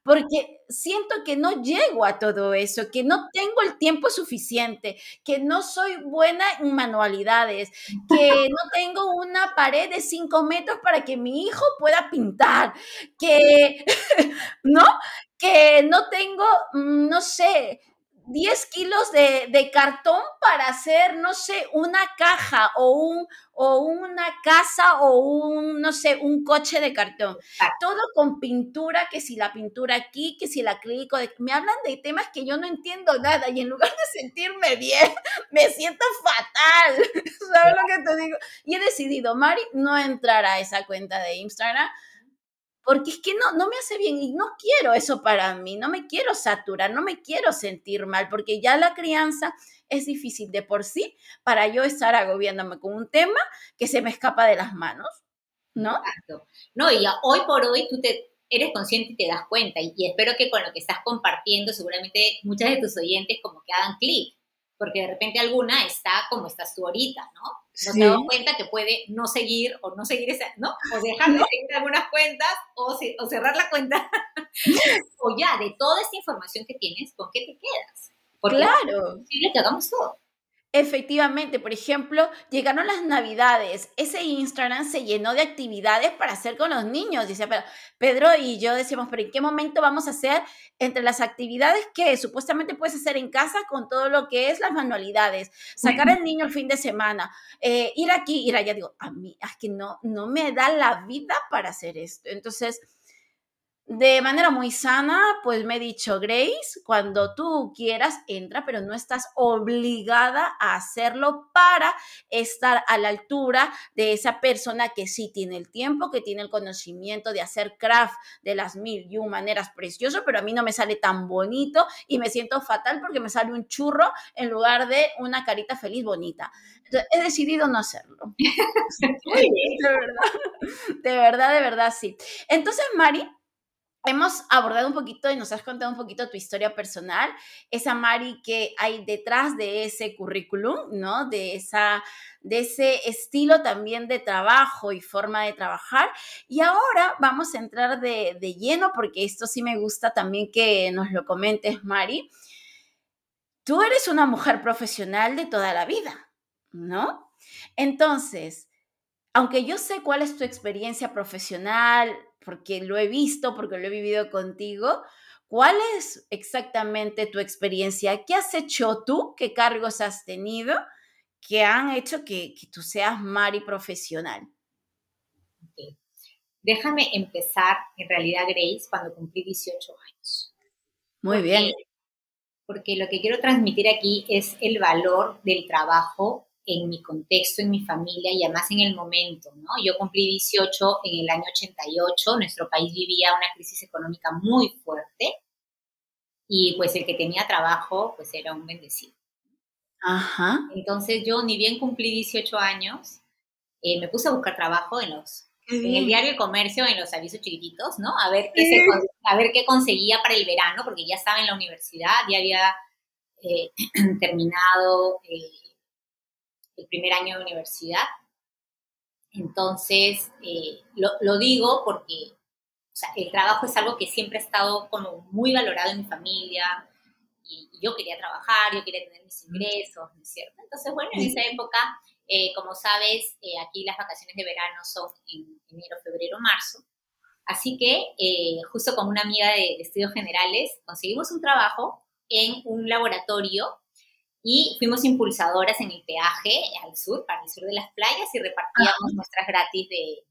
porque siento que no llego a todo eso, que no tengo el tiempo suficiente, que no soy buena en manualidades, [laughs] que no tengo una pared de cinco metros para que mi hijo pueda pintar, que, [laughs] ¿no? Que no tengo, mm, no sé, 10 kilos de, cartón para hacer, no sé, una caja o, un, o una casa o un, no sé, un coche de cartón. Todo con pintura, que si la pintura aquí, que si el acrílico. Me hablan de temas que yo no entiendo nada y en lugar de sentirme bien, [laughs] me siento fatal. [laughs] ¿Sabes lo que te digo? Y he decidido, Mari, no entrar a esa cuenta de Instagram porque es que no, no me hace bien y no quiero eso para mí, no me quiero saturar, no me quiero sentir mal, porque ya la crianza es difícil de por sí para yo estar agobiándome con un tema que se me escapa de las manos, ¿no? Exacto. No, y hoy por hoy tú te eres consciente y te das cuenta, y, espero que con lo que estás compartiendo, seguramente muchas de tus oyentes como que hagan clic, porque de repente alguna está como estás tú ahorita, ¿no? No se da cuenta que puede no seguir o no seguir esa, ¿no? O dejar de seguir algunas cuentas o, o cerrar la cuenta. [laughs] o ya, de toda esta información que tienes, ¿con qué te quedas? Porque claro. es posible que hagamos todo. Efectivamente, por ejemplo, llegaron las navidades, ese Instagram se llenó de actividades para hacer con los niños. Dice, pero Pedro y yo decíamos, pero ¿en qué momento vamos a hacer entre las actividades que supuestamente puedes hacer en casa con todo lo que es las manualidades? Sacar al niño el fin de semana, eh, ir aquí, ir allá. Digo, a mí, es que no, no me da la vida para hacer esto. Entonces, de manera muy sana, pues me he dicho, Grace, cuando tú quieras, entra, pero no estás obligada a hacerlo para estar a la altura de esa persona que sí tiene el tiempo, que tiene el conocimiento de hacer craft de las mil y un maneras preciosas, pero a mí no me sale tan bonito y me siento fatal porque me sale un churro en lugar de una carita feliz bonita. Entonces, he decidido no hacerlo. [laughs] de verdad, [laughs] de verdad, de verdad, sí. Entonces, Mari, hemos abordado un poquito y nos has contado un poquito tu historia personal, esa Mari que hay detrás de ese currículum, ¿no? De, esa, de ese estilo también de trabajo y forma de trabajar. Y ahora vamos a entrar de, de lleno, porque esto sí me gusta también que nos lo comentes, Mari. Tú eres una mujer profesional de toda la vida, ¿no? Entonces, aunque yo sé cuál es tu experiencia profesional, porque lo he visto, porque lo he vivido contigo. ¿Cuál es exactamente tu experiencia? ¿Qué has hecho tú? ¿Qué cargos has tenido que han hecho que, tú seas Mari profesional? Déjame empezar, en realidad, Grace, cuando cumplí 18 años. Muy bien. Porque lo que quiero transmitir aquí es el valor del trabajo en mi contexto, en mi familia y además en el momento, ¿no? Yo cumplí 18 en el año 88, nuestro país vivía una crisis económica muy fuerte y pues el que tenía trabajo pues era un bendecido. Ajá. Entonces yo ni bien cumplí 18 años, eh, me puse a buscar trabajo en los en el diario El Comercio, en los avisos chiquititos, ¿no? A ver qué, a ver qué conseguía para el verano, porque ya estaba en la universidad, ya había eh, [clears throat] terminado eh, el primer año de universidad. Entonces, eh, lo, digo porque el trabajo es algo que siempre ha estado como muy valorado en mi familia y, yo quería trabajar, yo quería tener mis ingresos, ¿no es cierto? Entonces, bueno, en esa época, eh, como sabes, eh, aquí las vacaciones de verano son en enero, febrero, marzo. Así que, justo con una amiga de estudios generales, conseguimos un trabajo en un laboratorio y fuimos impulsadoras en el peaje al sur, para el sur de las playas, y repartíamos muestras gratis de,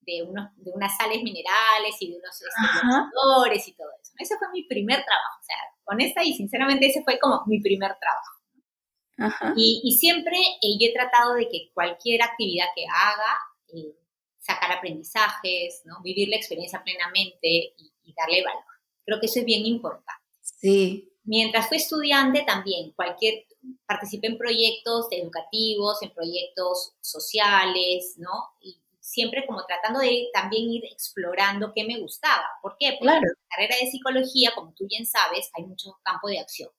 de, unos, de unas sales minerales y de unos este, y todo eso. Ese fue mi primer trabajo, o sea, honesta y sinceramente ese fue como mi primer trabajo. Y, y, siempre eh, yo he tratado de que cualquier actividad que haga, eh, sacar aprendizajes, ¿no? vivir la experiencia plenamente y, y darle valor. Creo que eso es bien importante. Sí, Mientras fui estudiante también, cualquier, participé en proyectos educativos, en proyectos sociales, ¿no? Y siempre como tratando de también ir explorando qué me gustaba. ¿Por qué? Porque en la carrera de psicología, como tú bien sabes, hay mucho campo de acción.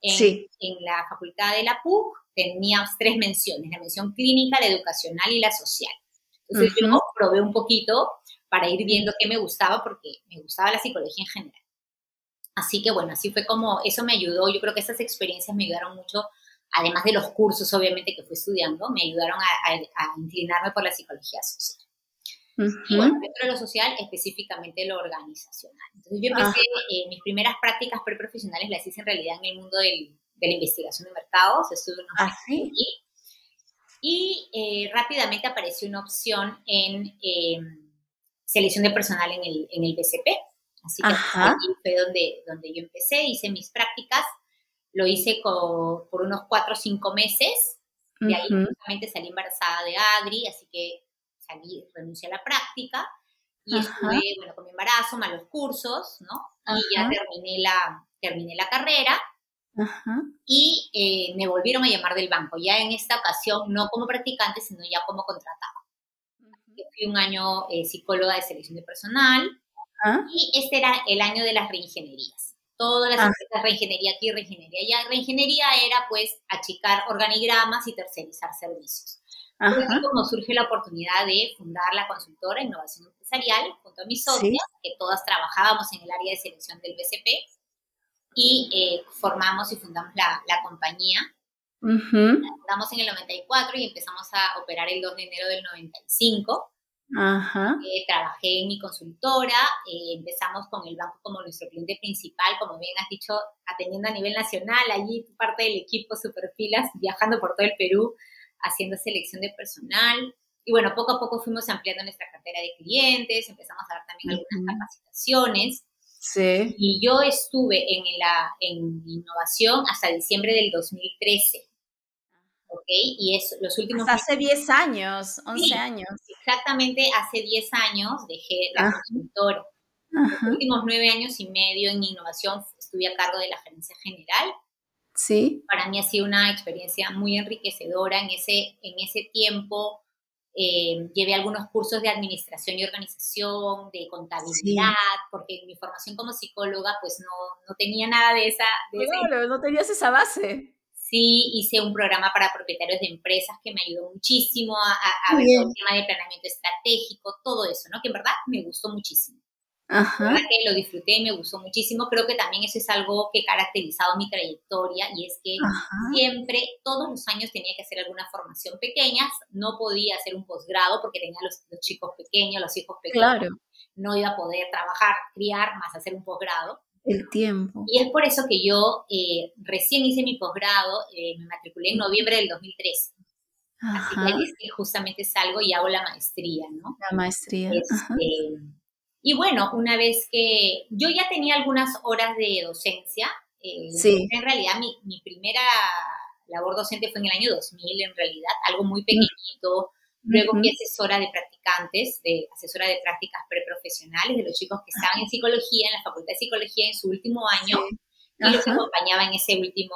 En, sí. en la facultad de la PUC teníamos tres menciones, la mención clínica, la educacional y la social. Entonces yo probé un poquito para ir viendo qué me gustaba, porque me gustaba la psicología en general. Así que bueno, así fue como eso me ayudó. Yo creo que esas experiencias me ayudaron mucho, además de los cursos obviamente que fui estudiando, me ayudaron a, inclinarme por la psicología social. Y bueno, dentro de lo social, específicamente lo organizacional. Entonces yo empecé, eh, mis primeras prácticas preprofesionales las hice en realidad en el mundo del, de la investigación de mercados, estuve en ¿Ah, y eh, rápidamente apareció una opción en em, selección de personal en el, en el BCP. Así que fue donde, donde yo empecé, hice mis prácticas, lo hice por unos cuatro o cinco meses, y ahí justamente salí embarazada de Adri, así que salí, renuncié a la práctica, y estuve, bueno, con mi embarazo, malos cursos, ¿no? Y ya terminé la, terminé la carrera, y eh, me volvieron a llamar del banco, ya en esta ocasión no como practicante, sino ya como contratada. Fui un año eh, psicóloga de selección de personal, y este era el año de las reingenierías. Todas las empresas, reingeniería aquí, reingeniería allá. Reingeniería era pues achicar organigramas y tercerizar servicios. Así como surge la oportunidad de fundar la consultora Innovación Empresarial junto a mis socias, que todas trabajábamos en el área de selección del BCP, y eh, formamos y fundamos la, la compañía. La fundamos en el 94 y empezamos a operar el 2 de enero del 95. Ajá. Eh, trabajé en mi consultora, eh, empezamos con el banco como nuestro cliente principal, como bien has dicho, atendiendo a nivel nacional, allí parte del equipo Superfilas, viajando por todo el Perú, haciendo selección de personal. Y bueno, poco a poco fuimos ampliando nuestra cartera de clientes, empezamos a dar también algunas capacitaciones. Sí. Y yo estuve en, la, en innovación hasta diciembre del 2013. ¿Ok? Y es los últimos... hace 10 años, 11 años. Exactamente, hace 10 años dejé la consultora. Los últimos 9 años y medio en innovación estuve a cargo de la gerencia general. Sí. Para mí ha sido una experiencia muy enriquecedora en ese, en ese tiempo. eh, llevé algunos cursos de administración y organización, de contabilidad, porque mi formación como psicóloga pues no, no tenía nada de esa... claro, no tenías esa base. Sí, hice un programa para propietarios de empresas que me ayudó muchísimo a, ver el tema de planeamiento estratégico, todo eso, ¿no? Que en verdad me gustó muchísimo. Ajá. que lo disfruté y me gustó muchísimo. Creo que también eso es algo que ha caracterizado mi trayectoria y es que siempre, todos los años tenía que hacer alguna formación pequeña. No podía hacer un posgrado porque tenía los, los chicos pequeños, los hijos pequeños. Claro. No iba a poder trabajar, criar, más hacer un posgrado. El tiempo. Y es por eso que yo eh, recién hice mi posgrado, eh, me matriculé en noviembre del 2013. Así que es que justamente salgo y hago la maestría, ¿no? La maestría. Este, y bueno, una vez que yo ya tenía algunas horas de docencia, eh, sí. en realidad mi, mi, primera labor docente fue en el año 2000, en realidad, algo muy pequeñito. Luego fui asesora de practicantes, de asesora de prácticas preprofesionales de los chicos que estaban en psicología, en la Facultad de Psicología en su último año, y los acompañaba en ese último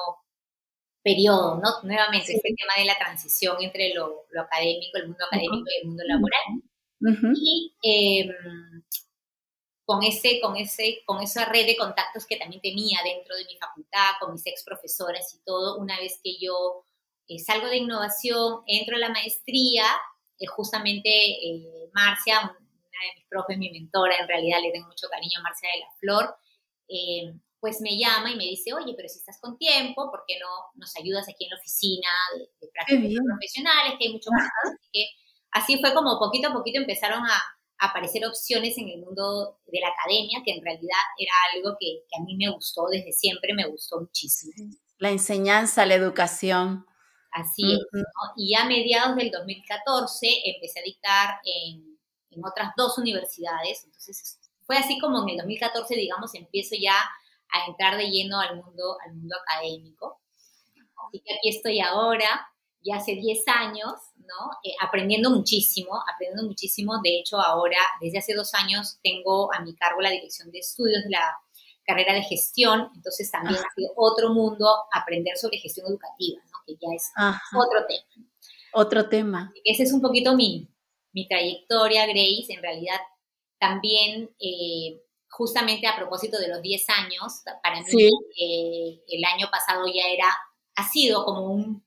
periodo, ¿no? Nuevamente, este tema de la transición entre lo, lo académico, el mundo académico y el mundo laboral. Y eh, con, ese, con, ese, con esa red de contactos que también tenía dentro de mi facultad, con mis ex profesoras y todo, una vez que yo eh, salgo de innovación, entro a la maestría, eh, justamente eh, Marcia, una de mis profes, mi mentora, en realidad le tengo mucho cariño a Marcia de la Flor, pues me llama y me dice, oye, pero si estás con tiempo, ¿por qué no nos ayudas aquí en la oficina de, prácticas profesionales, que hay mucho más? Así que así fue como poquito a poquito empezaron a, aparecer opciones en el mundo de la academia, que en realidad era algo que, a mí me gustó desde siempre, me gustó muchísimo. La enseñanza, la educación. Así es, Y a mediados del 2014 empecé a dictar en, en, otras dos universidades, entonces fue así como en el 2014, digamos, empiezo ya a entrar de lleno al mundo, al mundo académico. Así que aquí estoy ahora, ya hace 10 años, ¿no? Eh, aprendiendo muchísimo, aprendiendo muchísimo. De hecho, ahora, desde hace dos años, tengo a mi cargo la dirección de estudios de la carrera de gestión, entonces también ha sido otro mundo aprender sobre gestión educativa. Que ya es otro tema. Otro tema. ese es un poquito mi, mi trayectoria, Grace. En realidad, también, eh, justamente a propósito de los 10 años, para mí, eh, el año pasado ya era, ha sido como un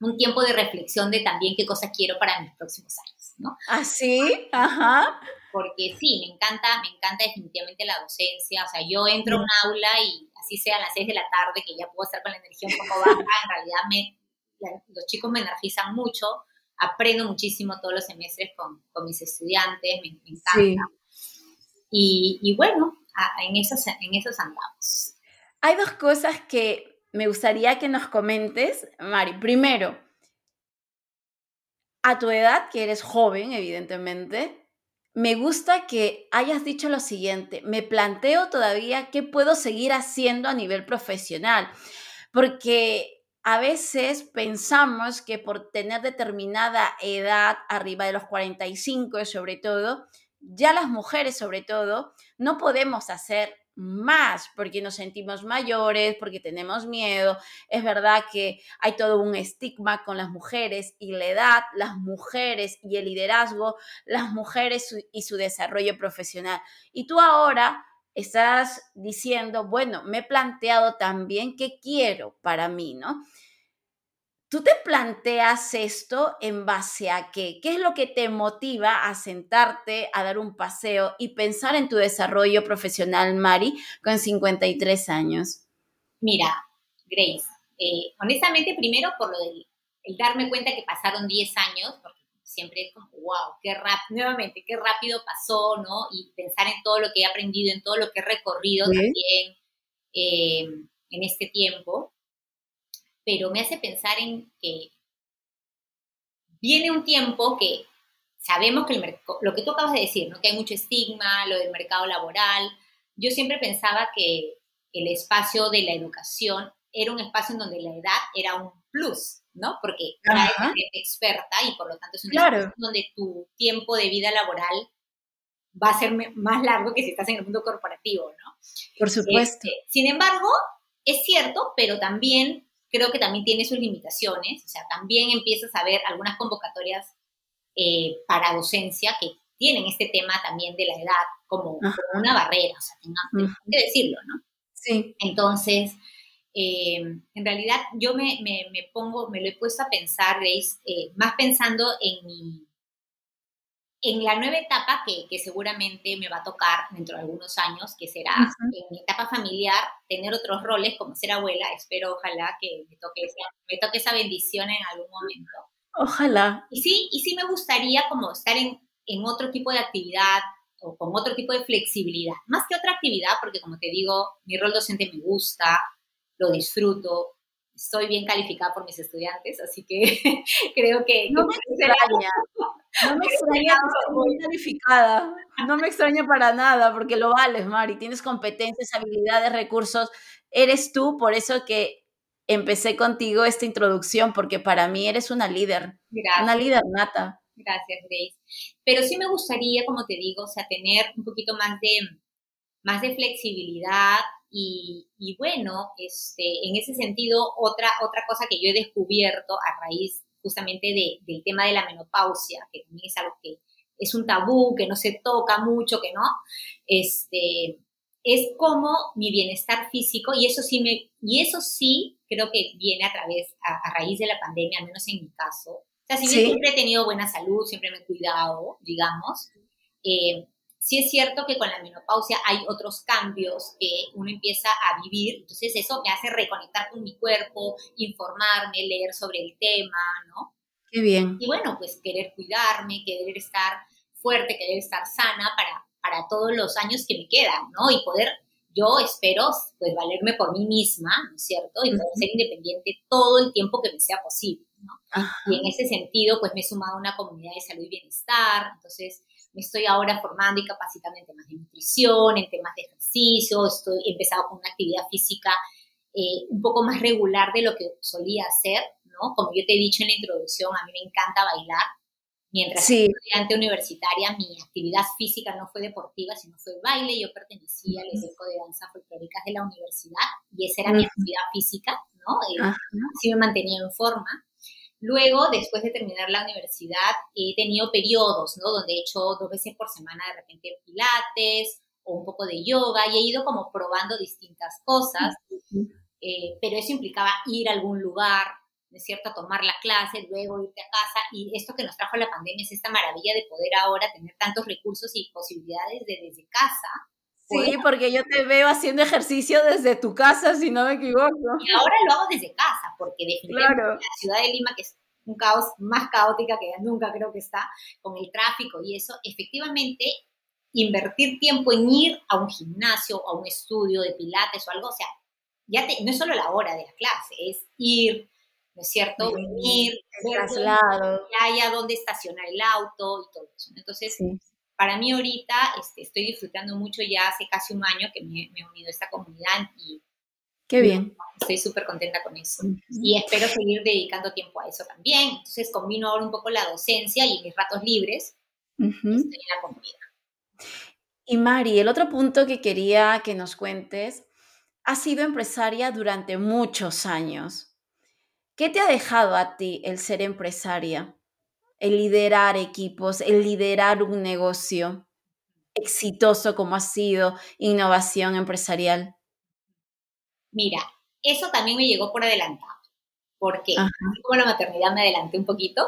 un tiempo de reflexión de también qué cosas quiero para mis próximos años, ¿no? ¿Ah, sí? Ajá. Porque sí, me encanta, me encanta definitivamente la docencia, o sea, yo entro a un aula y así sea a las 6 de la tarde, que ya puedo estar con la energía un poco baja, en realidad me, los chicos me energizan mucho, aprendo muchísimo todos los semestres con, con mis estudiantes, me, encanta. Y, y, bueno, en esos, en esos andamos. Hay dos cosas que me gustaría que nos comentes, Mari, primero, a tu edad, que eres joven, evidentemente, me gusta que hayas dicho lo siguiente, me planteo todavía qué puedo seguir haciendo a nivel profesional, porque a veces pensamos que por tener determinada edad, arriba de los 45 sobre todo, ya las mujeres sobre todo, no podemos hacer más porque nos sentimos mayores, porque tenemos miedo. Es verdad que hay todo un estigma con las mujeres y la edad, las mujeres y el liderazgo, las mujeres y su desarrollo profesional. Y tú ahora estás diciendo, bueno, me he planteado también qué quiero para mí, ¿no? ¿Tú te planteas esto en base a qué? ¿Qué es lo que te motiva a sentarte, a dar un paseo y pensar en tu desarrollo profesional, Mari, con 53 años? Mira, Grace, eh, honestamente primero por lo del el darme cuenta que pasaron 10 años, porque siempre es como, wow, qué rápido, nuevamente, qué rápido pasó, ¿no? Y pensar en todo lo que he aprendido, en todo lo que he recorrido también eh, en este tiempo pero me hace pensar en que viene un tiempo que sabemos que el lo que tú acabas de decir, ¿no? que hay mucho estigma, lo del mercado laboral. Yo siempre pensaba que el espacio de la educación era un espacio en donde la edad era un plus, ¿no? Porque eres experta y por lo tanto es un espacio donde tu tiempo de vida laboral va a ser más largo que si estás en el mundo corporativo, ¿no? Por supuesto. Este, sin embargo, es cierto, pero también creo que también tiene sus limitaciones, o sea, también empiezas a ver algunas convocatorias eh, para docencia que tienen este tema también de la edad como, una barrera, o sea, tengo que decirlo, ¿no? Sí. Entonces, eh, en realidad yo me, pongo, me lo he puesto a pensar, Grace, eh, más pensando en mi, en la nueva etapa que, seguramente me va a tocar dentro de algunos años, que será en mi etapa familiar, tener otros roles como ser abuela. Espero, ojalá, que me toque, me toque esa bendición en algún momento. Ojalá. Y sí, y sí me gustaría como estar en, en otro tipo de actividad o con otro tipo de flexibilidad, más que otra actividad, porque como te digo, mi rol docente me gusta, lo disfruto, estoy bien calificada por mis estudiantes, así que [laughs] creo que... No me extraña, [laughs] no me extraña muy calificada, no me extraña para nada, porque lo vales, Mari, tienes competencias, habilidades, recursos, eres tú, por eso que empecé contigo esta introducción, porque para mí eres una líder, una líder nata. Gracias, Grace. Pero sí me gustaría, como te digo, o sea, tener un poquito más de, más de flexibilidad y, bueno, este, en ese sentido, otra, otra cosa que yo he descubierto a raíz justamente del tema de la menopausia, que también es algo que es un tabú, que no se toca mucho, que no, este, es como mi bienestar físico, y eso sí, me, y eso sí creo que viene a través, a, raíz de la pandemia, al menos en mi caso. O sea, si siempre he tenido buena salud, siempre me he cuidado, digamos, eh, sí es cierto que con la menopausia hay otros cambios que uno empieza a vivir, entonces eso me hace reconectar con mi cuerpo, informarme, leer sobre el tema, ¿no? Qué bien. Y bueno, pues querer cuidarme, querer estar fuerte, querer estar sana para, para todos los años que me quedan, ¿no? Y poder, yo espero, pues valerme por mí misma, ¿no es cierto? Y poder ser independiente todo el tiempo que me sea posible, ¿no? Y en ese sentido, pues me he sumado a una comunidad de salud y bienestar, entonces me estoy ahora formando y capacitando en temas de nutrición, en temas de ejercicio, estoy he empezado con una actividad física eh, un poco más regular de lo que solía hacer, ¿no? Como yo te he dicho en la introducción, a mí me encanta bailar. Mientras sí. estudiante universitaria, mi actividad física no fue deportiva, sino fue baile. Yo pertenecía al equipo de danza folclóricas de la universidad y esa era mi actividad física, ¿no? Eh, así me mantenía en forma. Luego, después de terminar la universidad, he tenido periodos, ¿no? Donde he hecho dos veces por semana de repente pilates o un poco de yoga y he ido como probando distintas cosas, eh, pero eso implicaba ir a algún lugar, ¿no es cierto? Tomar la clase, luego irte a casa y esto que nos trajo la pandemia es esta maravilla de poder ahora tener tantos recursos y posibilidades de desde casa Sí, porque yo te veo haciendo ejercicio desde tu casa, si no me equivoco. Y ahora lo hago desde casa, porque definitivamente la ciudad de Lima, que es un caos más caótica que nunca creo que está, con el tráfico y eso, efectivamente, invertir tiempo en ir a un gimnasio, a un estudio de pilates o algo, o sea, ya no es solo la hora de la clase, es ir, ¿no es cierto? Venir, ver que haya dónde estacionar el auto y todo eso. Entonces, para mí ahorita este, estoy disfrutando mucho ya hace casi un año que me, he unido a esta comunidad y Qué bien. Estoy súper contenta con eso. Y espero seguir dedicando tiempo a eso también. Entonces combino ahora un poco la docencia y mis ratos libres estoy en la comunidad. Y Mari, el otro punto que quería que nos cuentes, has sido empresaria durante muchos años. ¿Qué te ha dejado a ti el ser empresaria? El liderar equipos, el liderar un negocio exitoso como ha sido innovación empresarial? Mira, eso también me llegó por adelantado, porque así como la maternidad me adelanté un poquito,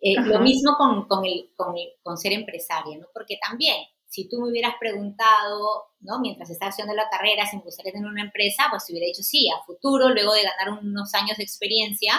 eh, lo mismo con, con, el, con, con, ser empresaria, ¿no? Porque también, si tú me hubieras preguntado, ¿no? Mientras estaba haciendo la carrera, si me gustaría tener una empresa, pues te hubiera dicho sí, a futuro, luego de ganar unos años de experiencia,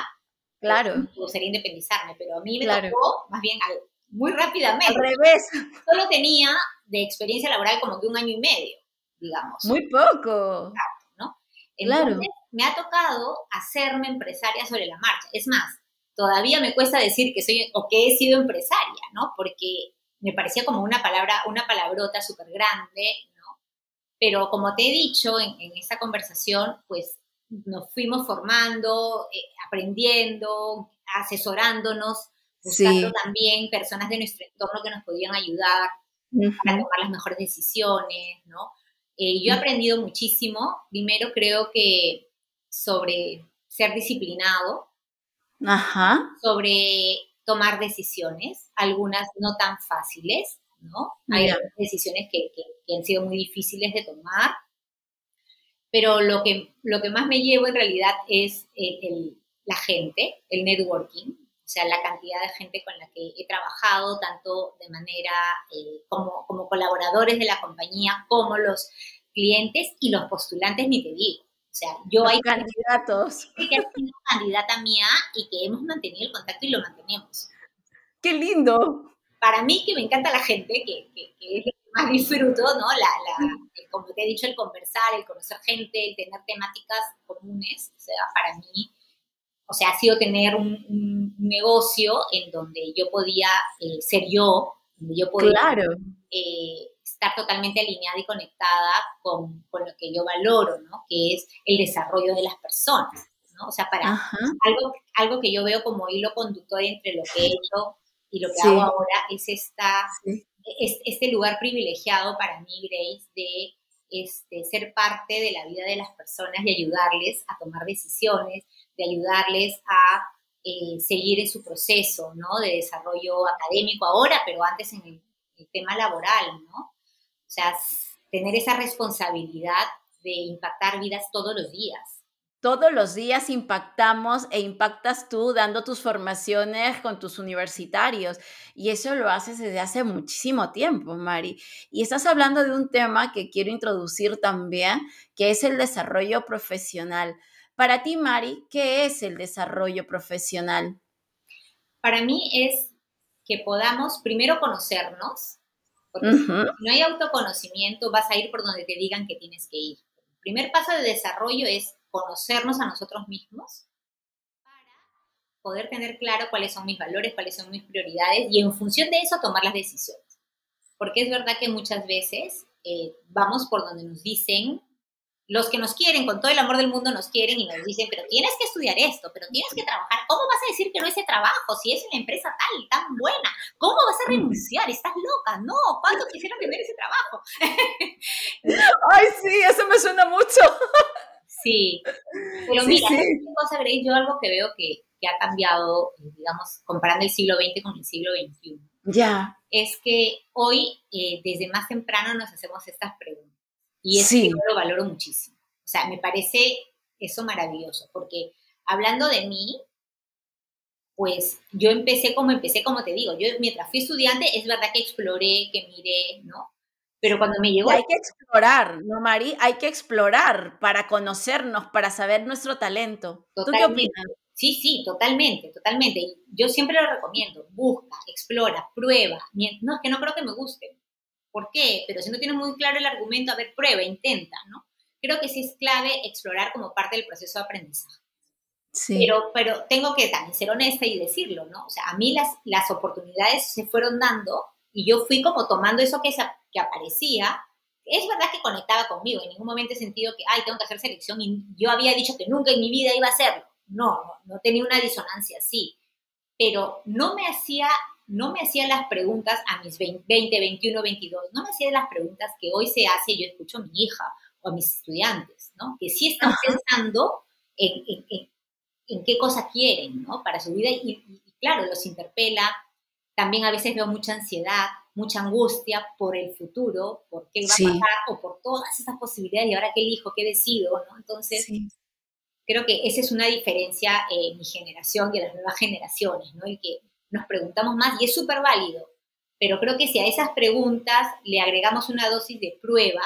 Claro. Me gustaría independizarme, pero a mí me tocó más bien muy rápidamente. Al revés. Solo tenía de experiencia laboral como que un año y medio, digamos. Muy poco. Exacto, ¿no? Entonces, me ha tocado hacerme empresaria sobre la marcha. Es más, todavía me cuesta decir que soy o que he sido empresaria, ¿no? Porque me parecía como una palabra, una palabrota súper grande, ¿no? Pero como te he dicho en, en esta conversación, pues nos fuimos formando, eh, aprendiendo, asesorándonos, buscando también personas de nuestro entorno que nos podían ayudar a tomar las mejores decisiones, ¿no? Eh, yo he aprendido muchísimo. Primero creo que sobre ser disciplinado, Ajá. sobre tomar decisiones, algunas no tan fáciles, ¿no? Hay decisiones que, han sido muy difíciles de tomar, pero lo que, lo que más me llevo en realidad es la gente, el networking, o sea, la cantidad de gente con la que he trabajado, tanto de manera eh, como, como colaboradores de la compañía, como los clientes y los postulantes, ni te digo. O sea, yo hay candidatos. que ha sido candidata mía y que hemos mantenido el contacto y lo mantenemos. ¡Qué lindo! Para mí, que me encanta la gente, que, que, es lo que más disfruto, ¿no? La, la, como te he dicho, el conversar, el conocer gente, el tener temáticas comunes, o sea, para mí, o sea, ha sido tener un, negocio en donde yo podía eh, ser yo, donde yo podía claro. Eh, estar totalmente alineada y conectada con, con, lo que yo valoro, ¿no? Que es el desarrollo de las personas, ¿no? O sea, para algo, algo que yo veo como hilo conductor entre lo que he hecho y lo que hago ahora es esta, es, este lugar privilegiado para mí, Grace, de este, ser parte de la vida de las personas y ayudarles a tomar decisiones, de ayudarles a eh, seguir en su proceso. De desarrollo académico ahora, pero antes en el, el tema laboral, ¿no? O sea, tener esa responsabilidad de impactar vidas todos los días. Todos los días impactamos e impactas tú dando tus formaciones con tus universitarios. Y eso lo haces desde hace muchísimo tiempo, Mari. Y estás hablando de un tema que quiero introducir también, que es el desarrollo profesional. Para ti, Mari, ¿qué es el desarrollo profesional? Para mí es que podamos primero conocernos, porque si no hay autoconocimiento, vas a ir por donde te digan que tienes que ir. El primer paso de desarrollo es conocernos a nosotros mismos para poder tener claro cuáles son mis valores, cuáles son mis prioridades y en función de eso tomar las decisiones. Porque es verdad que muchas veces eh, vamos por donde nos dicen los que nos quieren, con todo el amor del mundo nos quieren y nos dicen, pero tienes que estudiar esto, pero tienes que trabajar. ¿Cómo vas a decir que no ese trabajo si es una empresa tal, tan buena? ¿Cómo vas a renunciar? Estás loca. No, ¿cuánto quisieron tener ese trabajo? [laughs] Ay, sí, eso me suena mucho. [laughs] sí, pero mira, cosa, Grace, yo algo que veo que, que ha cambiado, digamos, comparando el siglo XX con el siglo XXI. Ya. Es que hoy, eh, desde más temprano, nos hacemos estas preguntas y eso yo lo valoro muchísimo. O sea, me parece eso maravilloso, porque hablando de mí, pues yo empecé como empecé, como te digo, yo mientras fui estudiante, es verdad que exploré, que miré, ¿no? Pero cuando me llegó... hay que explorar, ¿no, Mari? Hay que explorar para conocernos, para saber nuestro talento. ¿Tú qué opinas? Sí, sí, totalmente, totalmente. Yo siempre lo recomiendo. Busca, explora, prueba. No, es que no creo que me guste. ¿Por qué? Pero si no tienes muy claro el argumento, a ver, prueba, intenta, ¿no? Creo que sí es clave explorar como parte del proceso de aprendizaje. Sí. Pero, pero tengo que también ser honesta y decirlo, ¿no? O sea, a mí las, las oportunidades se fueron dando y yo fui como tomando eso que, que aparecía. Es verdad que conectaba conmigo, en ningún momento he sentido que, ay, tengo que hacer selección y yo había dicho que nunca en mi vida iba a hacerlo. No, no, no tenía una disonancia así. Pero no me hacía no me hacía las preguntas a mis 20, 21, 22, no me hacía las preguntas que hoy se hace, yo escucho a mi hija o a mis estudiantes, ¿no? Que sí están pensando en, en, qué cosa quieren, ¿no? Para su vida y, claro, los interpela. También a veces veo mucha ansiedad, mucha angustia por el futuro, por qué va a pasar o por todas esas posibilidades y ahora qué elijo, qué decido, ¿no? Entonces, creo que esa es una diferencia en mi generación y en las nuevas generaciones, ¿no? El que nos preguntamos más y es súper válido. Pero creo que si a esas preguntas le agregamos una dosis de prueba,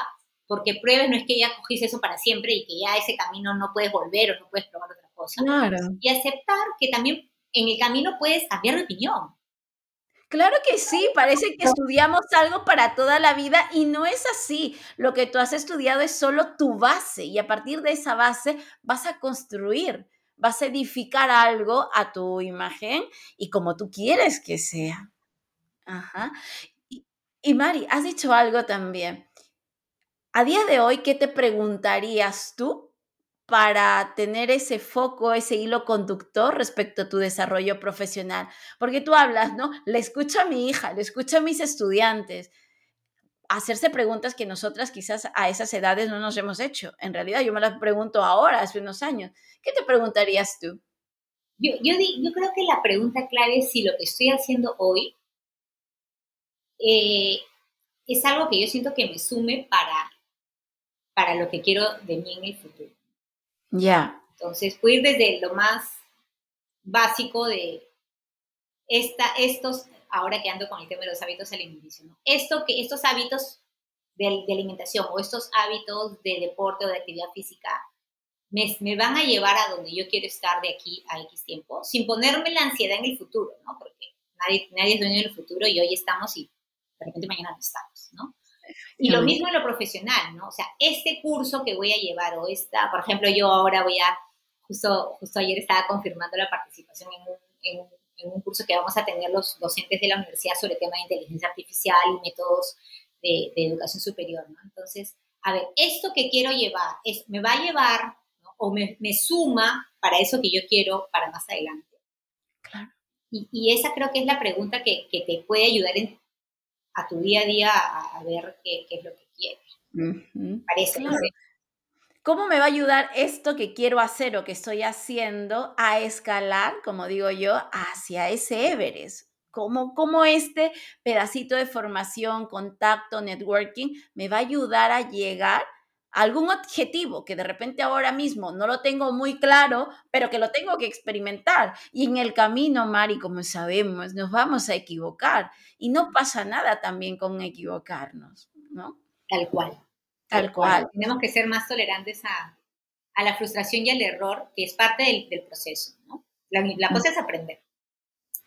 porque pruebas no es que ya cogiste eso para siempre y que ya ese camino no puedes volver o no puedes probar otra cosa. Claro. Y aceptar que también en el camino puedes cambiar de opinión. Claro que sí, parece que estudiamos algo para toda la vida y no es así. Lo que tú has estudiado es solo tu base y a partir de esa base vas a construir vas a edificar algo a tu imagen y como tú quieres que sea. Ajá. Y, Mari, has dicho algo también. A día de hoy, ¿qué te preguntarías tú para tener ese foco, ese hilo conductor respecto a tu desarrollo profesional? Porque tú hablas, ¿no? Le escucho a mi hija, le escucho a mis estudiantes, hacerse preguntas que nosotras quizás a esas edades no nos hemos hecho. En realidad yo me las pregunto ahora, hace unos años. ¿Qué te preguntarías tú? Yo, yo, creo que la pregunta clave es si lo que estoy haciendo hoy eh, es algo que yo siento que me sume para, para lo que quiero de mí en el futuro. Ya. Entonces, puedo ir desde lo más básico de esta, estos, ahora que ando con el tema de los hábitos alimenticios, ¿no? Esto que, estos hábitos de, alimentación o estos hábitos de deporte o de actividad física me, me, van a llevar a donde yo quiero estar de aquí a X tiempo, sin ponerme la ansiedad en el futuro, ¿no? Porque nadie, nadie es dueño del futuro y hoy estamos y de repente mañana no estamos, ¿no? Y lo mismo en lo profesional, ¿no? O sea, este curso que voy a llevar o esta, por ejemplo, yo ahora voy a, justo, justo ayer estaba confirmando la participación en un, en, en un curso que vamos a tener los docentes de la universidad sobre tema de inteligencia artificial y métodos de, educación superior, ¿no? Entonces, a ver, esto que quiero llevar, es, ¿me va a llevar o me, me, suma para eso que yo quiero para más adelante? Claro. Y, y, esa creo que es la pregunta que, que te puede ayudar en, a tu día a día a, ver qué, qué, es lo que quieres. Parece. ¿Cómo me va a ayudar esto que quiero hacer o que estoy haciendo a escalar, como digo yo, hacia ese Everest? ¿Cómo, ¿Cómo este pedacito de formación, contacto, networking me va a ayudar a llegar algún objetivo que de repente ahora mismo no lo tengo muy claro, pero que lo tengo que experimentar. Y en el camino, Mari, como sabemos, nos vamos a equivocar y no pasa nada también con equivocarnos, ¿no? Tal cual. Tal, cual. Tenemos que ser más tolerantes a, a, la frustración y al error, que es parte del, del proceso, ¿no? La, la, cosa es aprender.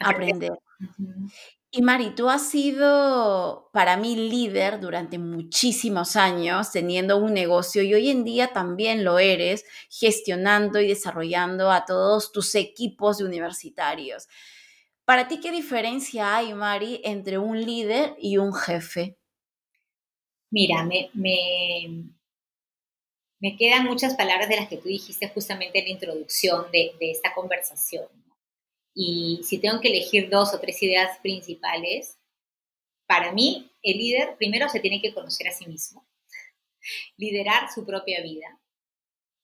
Aprender. aprender. Y Mari, tú has sido para mí líder durante muchísimos años teniendo un negocio y hoy en día también lo eres gestionando y desarrollando a todos tus equipos de universitarios. Para ti, ¿qué diferencia hay, Mari, entre un líder y un jefe? Mira, me, me, me quedan muchas palabras de las que tú dijiste justamente en la introducción de, de esta conversación. Y si tengo que elegir dos o tres ideas principales, para mí el líder primero se tiene que conocer a sí mismo, [laughs] liderar su propia vida,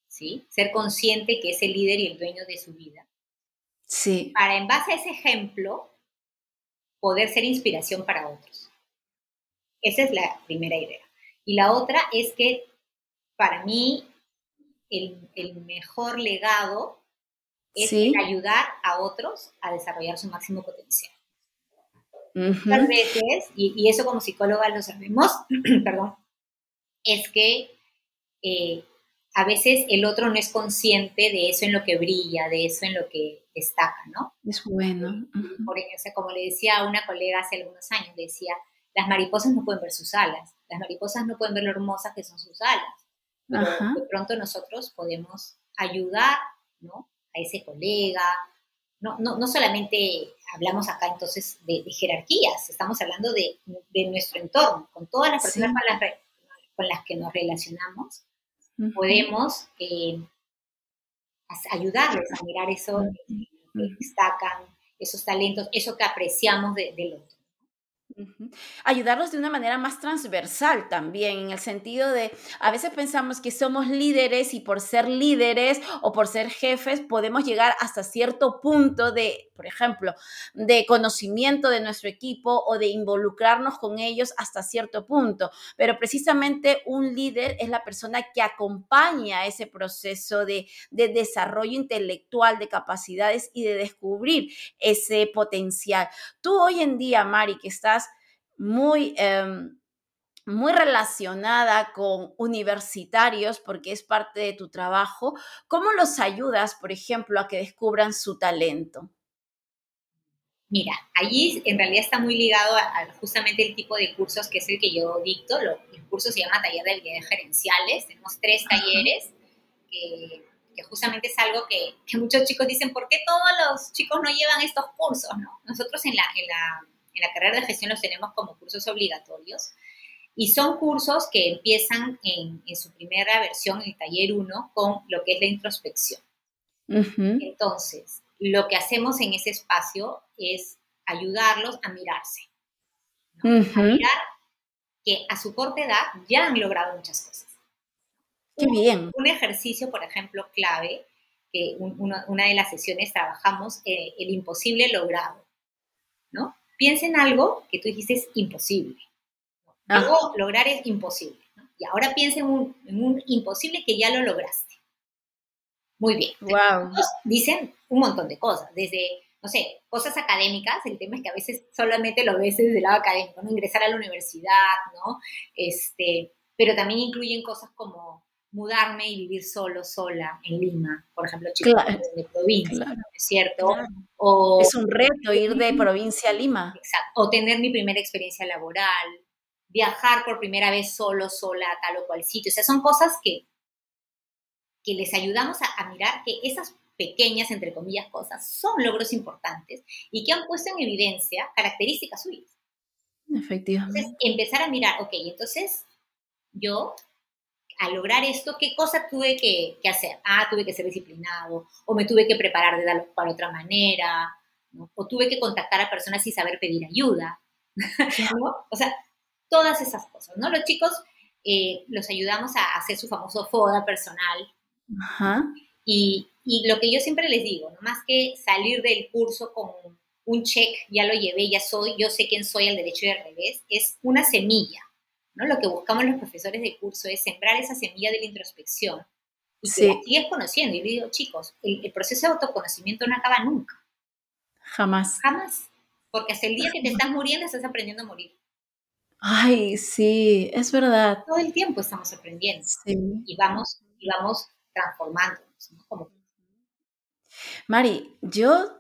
¿sí? Ser consciente que es el líder y el dueño de su vida. Sí. Para en base a ese ejemplo poder ser inspiración para otros. Esa es la primera idea. Y la otra es que para mí el, el mejor legado es ayudar a otros a desarrollar su máximo potencial. Muchas veces, y, eso como psicóloga lo sabemos, [clears throat] perdón, es que eh, a veces el otro no es consciente de eso en lo que brilla, de eso en lo que destaca, ¿no? Es bueno. Por, o como le decía a una colega hace algunos años, decía, las mariposas no pueden ver sus alas, las mariposas no pueden ver lo hermosas que son sus alas, pero de pronto nosotros podemos ayudar, ¿no? A ese colega. No, no, no solamente hablamos acá entonces de, jerarquías, estamos hablando de, de, nuestro entorno, con todas las personas con, las, que nos relacionamos, podemos eh, ayudarles a mirar eso que destacan, esos talentos, eso que apreciamos del otro. Ayudarlos de una manera más transversal también, en el sentido de, a veces pensamos que somos líderes y por ser líderes o por ser jefes podemos llegar hasta cierto punto de, por ejemplo, de conocimiento de nuestro equipo o de involucrarnos con ellos hasta cierto punto. Pero precisamente un líder es la persona que acompaña ese proceso de, de desarrollo intelectual, de capacidades y de descubrir ese potencial. Tú hoy en día, Mari, que estás muy, em, muy relacionada con universitarios porque es parte de tu trabajo. ¿Cómo los ayudas, por ejemplo, a que descubran su talento? Mira, allí en realidad está muy ligado a, justamente el tipo de cursos que es el que yo dicto. el curso se llama Taller de Habilidades Gerenciales. Tenemos tres talleres que, justamente es algo que, muchos chicos dicen, ¿por qué todos los chicos no llevan estos cursos? ¿no? Nosotros en la, en la en la carrera de gestión los tenemos como cursos obligatorios y son cursos que empiezan en, su primera versión, en el taller 1, con lo que es la introspección. Entonces, lo que hacemos en ese espacio es ayudarlos a mirarse, a mirar que a su corta edad ya han logrado muchas cosas. Qué bien. Un ejercicio, por ejemplo, clave que una, de las sesiones trabajamos eh, el imposible logrado, ¿no? Piensa en algo que tú dijiste es imposible. Algo lograr es imposible. Y ahora piensa en un, en un, imposible que ya lo lograste. Muy bien. Wow. dicen un montón de cosas, desde, no sé, cosas académicas, el tema es que a veces solamente lo ves desde el lado académico, ¿no? Ingresar a la universidad, ¿no? Este, pero también incluyen cosas como mudarme y vivir solo, sola en Lima, por ejemplo, chicos de provincia, es cierto? O, es un reto ir de provincia a Lima. Exacto. O tener mi primera experiencia laboral, viajar por primera vez solo, sola a tal o cual sitio. O sea, son cosas que, que les ayudamos a, mirar que esas pequeñas, entre comillas, cosas son logros importantes y que han puesto en evidencia características suyas. Efectivamente. Entonces, empezar a mirar, ok, entonces yo, al lograr esto, ¿qué cosa tuve que, hacer? Ah, tuve que ser disciplinado, o me tuve que preparar de tal cual otra manera, o tuve que contactar a personas y saber pedir ayuda. [laughs] O sea, todas esas cosas, ¿no? Los chicos eh, los ayudamos a hacer su famoso FODA personal. Y, y, lo que yo siempre les digo, no más que salir del curso con un check, ya lo llevé, ya soy, yo sé quién soy al derecho y al revés, es una semilla. ¿No? Lo que buscamos los profesores de curso es sembrar esa semilla de la introspección y que la sigues conociendo. Y le digo, chicos, el, el, proceso de autoconocimiento no acaba nunca. Jamás. Jamás. Porque hasta el día que te estás muriendo estás aprendiendo a morir. Ay, sí, es verdad. Todo el tiempo estamos aprendiendo y vamos, y vamos transformándonos. Mari, yo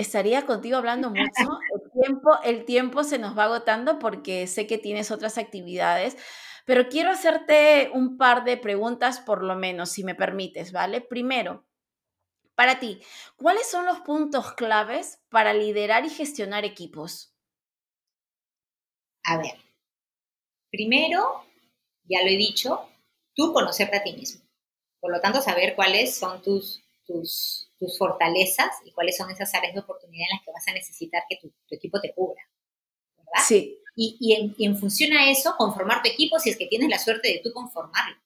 estaría contigo hablando [laughs] mucho. El tiempo, el tiempo se nos va agotando porque sé que tienes otras actividades, pero quiero hacerte un par de preguntas por lo menos, si me permites, ¿vale? Primero, para ti, ¿cuáles son los puntos claves para liderar y gestionar equipos? A ver, primero, ya lo he dicho, tú conocerte a ti mismo. Por lo tanto, saber cuáles son tus, tus, tus fortalezas y cuáles son esas áreas de oportunidad en las que vas a necesitar que tu, equipo te cubra. ¿Verdad? Sí. Y, y, en, y, en, función a eso, conformar tu equipo si es que tienes la suerte de tú conformarlo.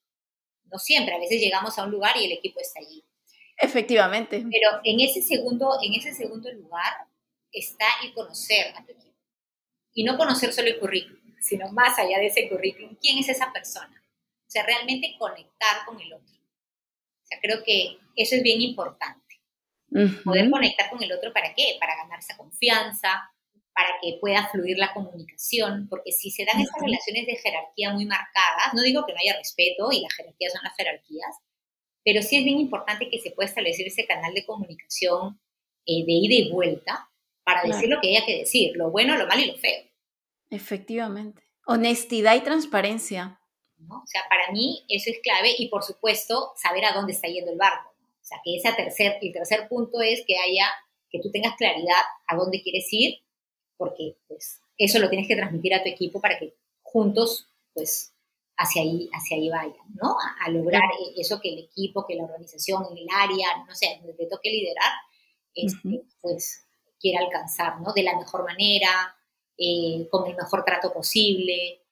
No siempre, a veces llegamos a un lugar y el equipo está allí. Efectivamente. Pero en ese segundo, en ese segundo lugar está el conocer a tu equipo y no conocer solo el currículum, sino más allá de ese currículum, quién es esa persona. O sea, realmente conectar con el otro. O sea, creo que eso es bien importante. Poder conectar con el otro, ¿para qué? Para ganar esa confianza, para que pueda fluir la comunicación, porque si se dan esas relaciones de jerarquía muy marcadas, no digo que no haya respeto y las jerarquías son las jerarquías, pero sí es bien importante que se pueda establecer ese canal de comunicación eh, de ida y vuelta para decir lo que haya que decir, lo bueno, lo malo y lo feo. Efectivamente. Honestidad y transparencia. ¿no? O sea, para mí eso es clave y por supuesto saber a dónde está yendo el barco. O sea, que ese tercer, el tercer punto es que haya, que tú tengas claridad a dónde quieres ir, porque pues eso lo tienes que transmitir a tu equipo para que juntos pues hacia ahí, hacia ahí vayan, ¿no? A, lograr eso que el equipo, que la organización, el área, no sé, donde te toque liderar, este, pues quiere alcanzar, ¿no? De la mejor manera, eh, con el mejor trato posible,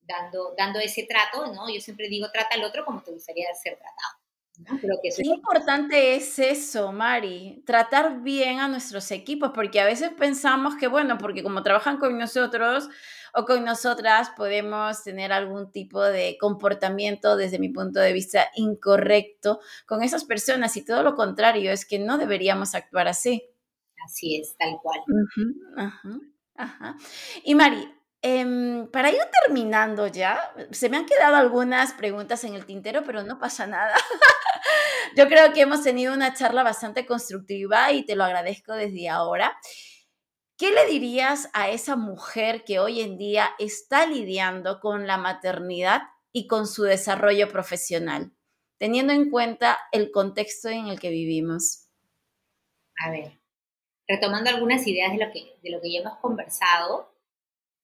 dando, dando ese trato, ¿no? Yo siempre digo, trata al otro como te gustaría ser tratado. ¿No? que Qué importante es eso, Mari, tratar bien a nuestros equipos, porque a veces pensamos que, bueno, porque como trabajan con nosotros o con nosotras, podemos tener algún tipo de comportamiento, desde mi punto de vista, incorrecto con esas personas y todo lo contrario, es que no deberíamos actuar así. Así es, tal cual. ajá, Y Mari, em, para ir terminando ya, se me han quedado algunas preguntas en el tintero, pero no pasa nada. [laughs] Yo creo que hemos tenido una charla bastante constructiva y te lo agradezco desde ahora. ¿Qué le dirías a esa mujer que hoy en día está lidiando con la maternidad y con su desarrollo profesional, teniendo en cuenta el contexto en el que vivimos? A ver, retomando algunas ideas de lo que, de lo que ya hemos conversado,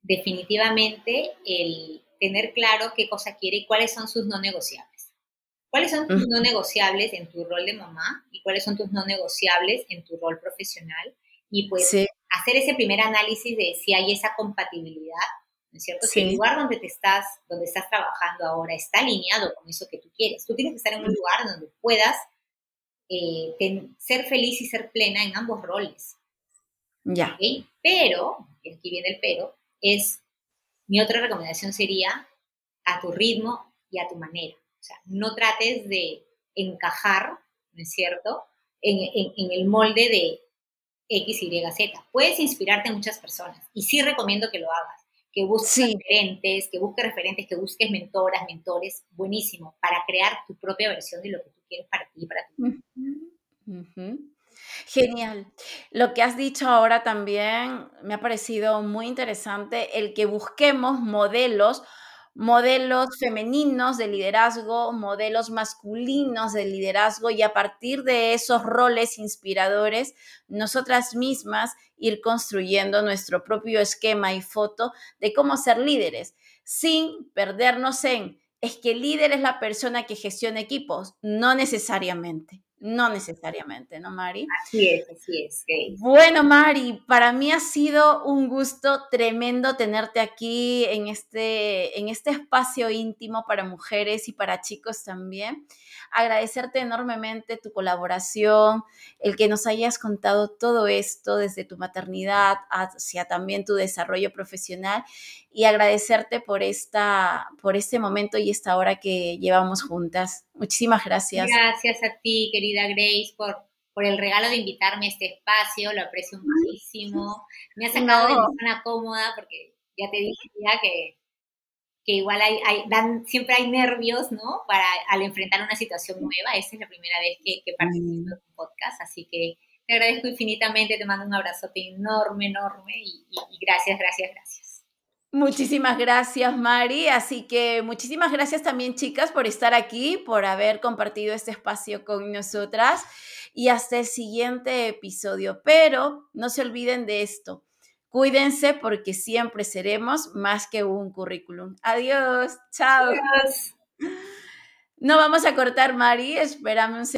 definitivamente el tener claro qué cosa quiere y cuáles son sus no negociables. ¿Cuáles son tus no negociables en tu rol de mamá y cuáles son tus no negociables en tu rol profesional? Y pues hacer ese primer análisis de si hay esa compatibilidad, ¿no es cierto? Si el lugar donde te estás, donde estás trabajando ahora está alineado con eso que tú quieres. Tú tienes que estar en un lugar donde puedas eh, ser feliz y ser plena en ambos roles. Ya. Pero, y aquí viene el pero, es, mi otra recomendación sería a tu ritmo y a tu manera. O sea, no trates de encajar, ¿no es cierto?, en, en el molde de X, Y, Z. Puedes inspirarte en muchas personas y sí recomiendo que lo hagas, que busques referentes, que busques referentes, que busques mentoras, mentores, buenísimo, para crear tu propia versión de lo que tú quieres para ti y para ti. Genial. Lo que has dicho ahora también me ha parecido muy interesante, el que busquemos modelos modelos femeninos de liderazgo, modelos masculinos de liderazgo y a partir de esos roles inspiradores, nosotras mismas ir construyendo nuestro propio esquema y foto de cómo ser líderes, sin perdernos en, es que el líder es la persona que gestiona equipos, no necesariamente. No necesariamente, ¿no, Mari? Así es, así es. Bueno, Mari, para mí ha sido un gusto tremendo tenerte aquí en este, en este espacio íntimo para mujeres y para chicos también. Agradecerte enormemente tu colaboración, el que nos hayas contado todo esto desde tu maternidad hacia también tu desarrollo profesional y agradecerte por, esta, por este momento y esta hora que llevamos juntas. Muchísimas gracias. Gracias a ti, querida Grace, por, por el regalo de invitarme a este espacio, lo aprecio muchísimo. Me ha sacado de mi zona cómoda porque ya te dije ya que, que igual hay, hay, dan, siempre hay nervios, ¿no? Para al enfrentar una situación nueva. Esa es la primera vez que, que participo en un podcast, así que te agradezco infinitamente, te mando un abrazote enorme, enorme y gracias, gracias, gracias. Muchísimas gracias, Mari. Así que muchísimas gracias también, chicas, por estar aquí, por haber compartido este espacio con nosotras y hasta el siguiente episodio. Pero no se olviden de esto. Cuídense porque siempre seremos más que un currículum. Adiós. Chao. No vamos a cortar, Mari. Espérame un segundo.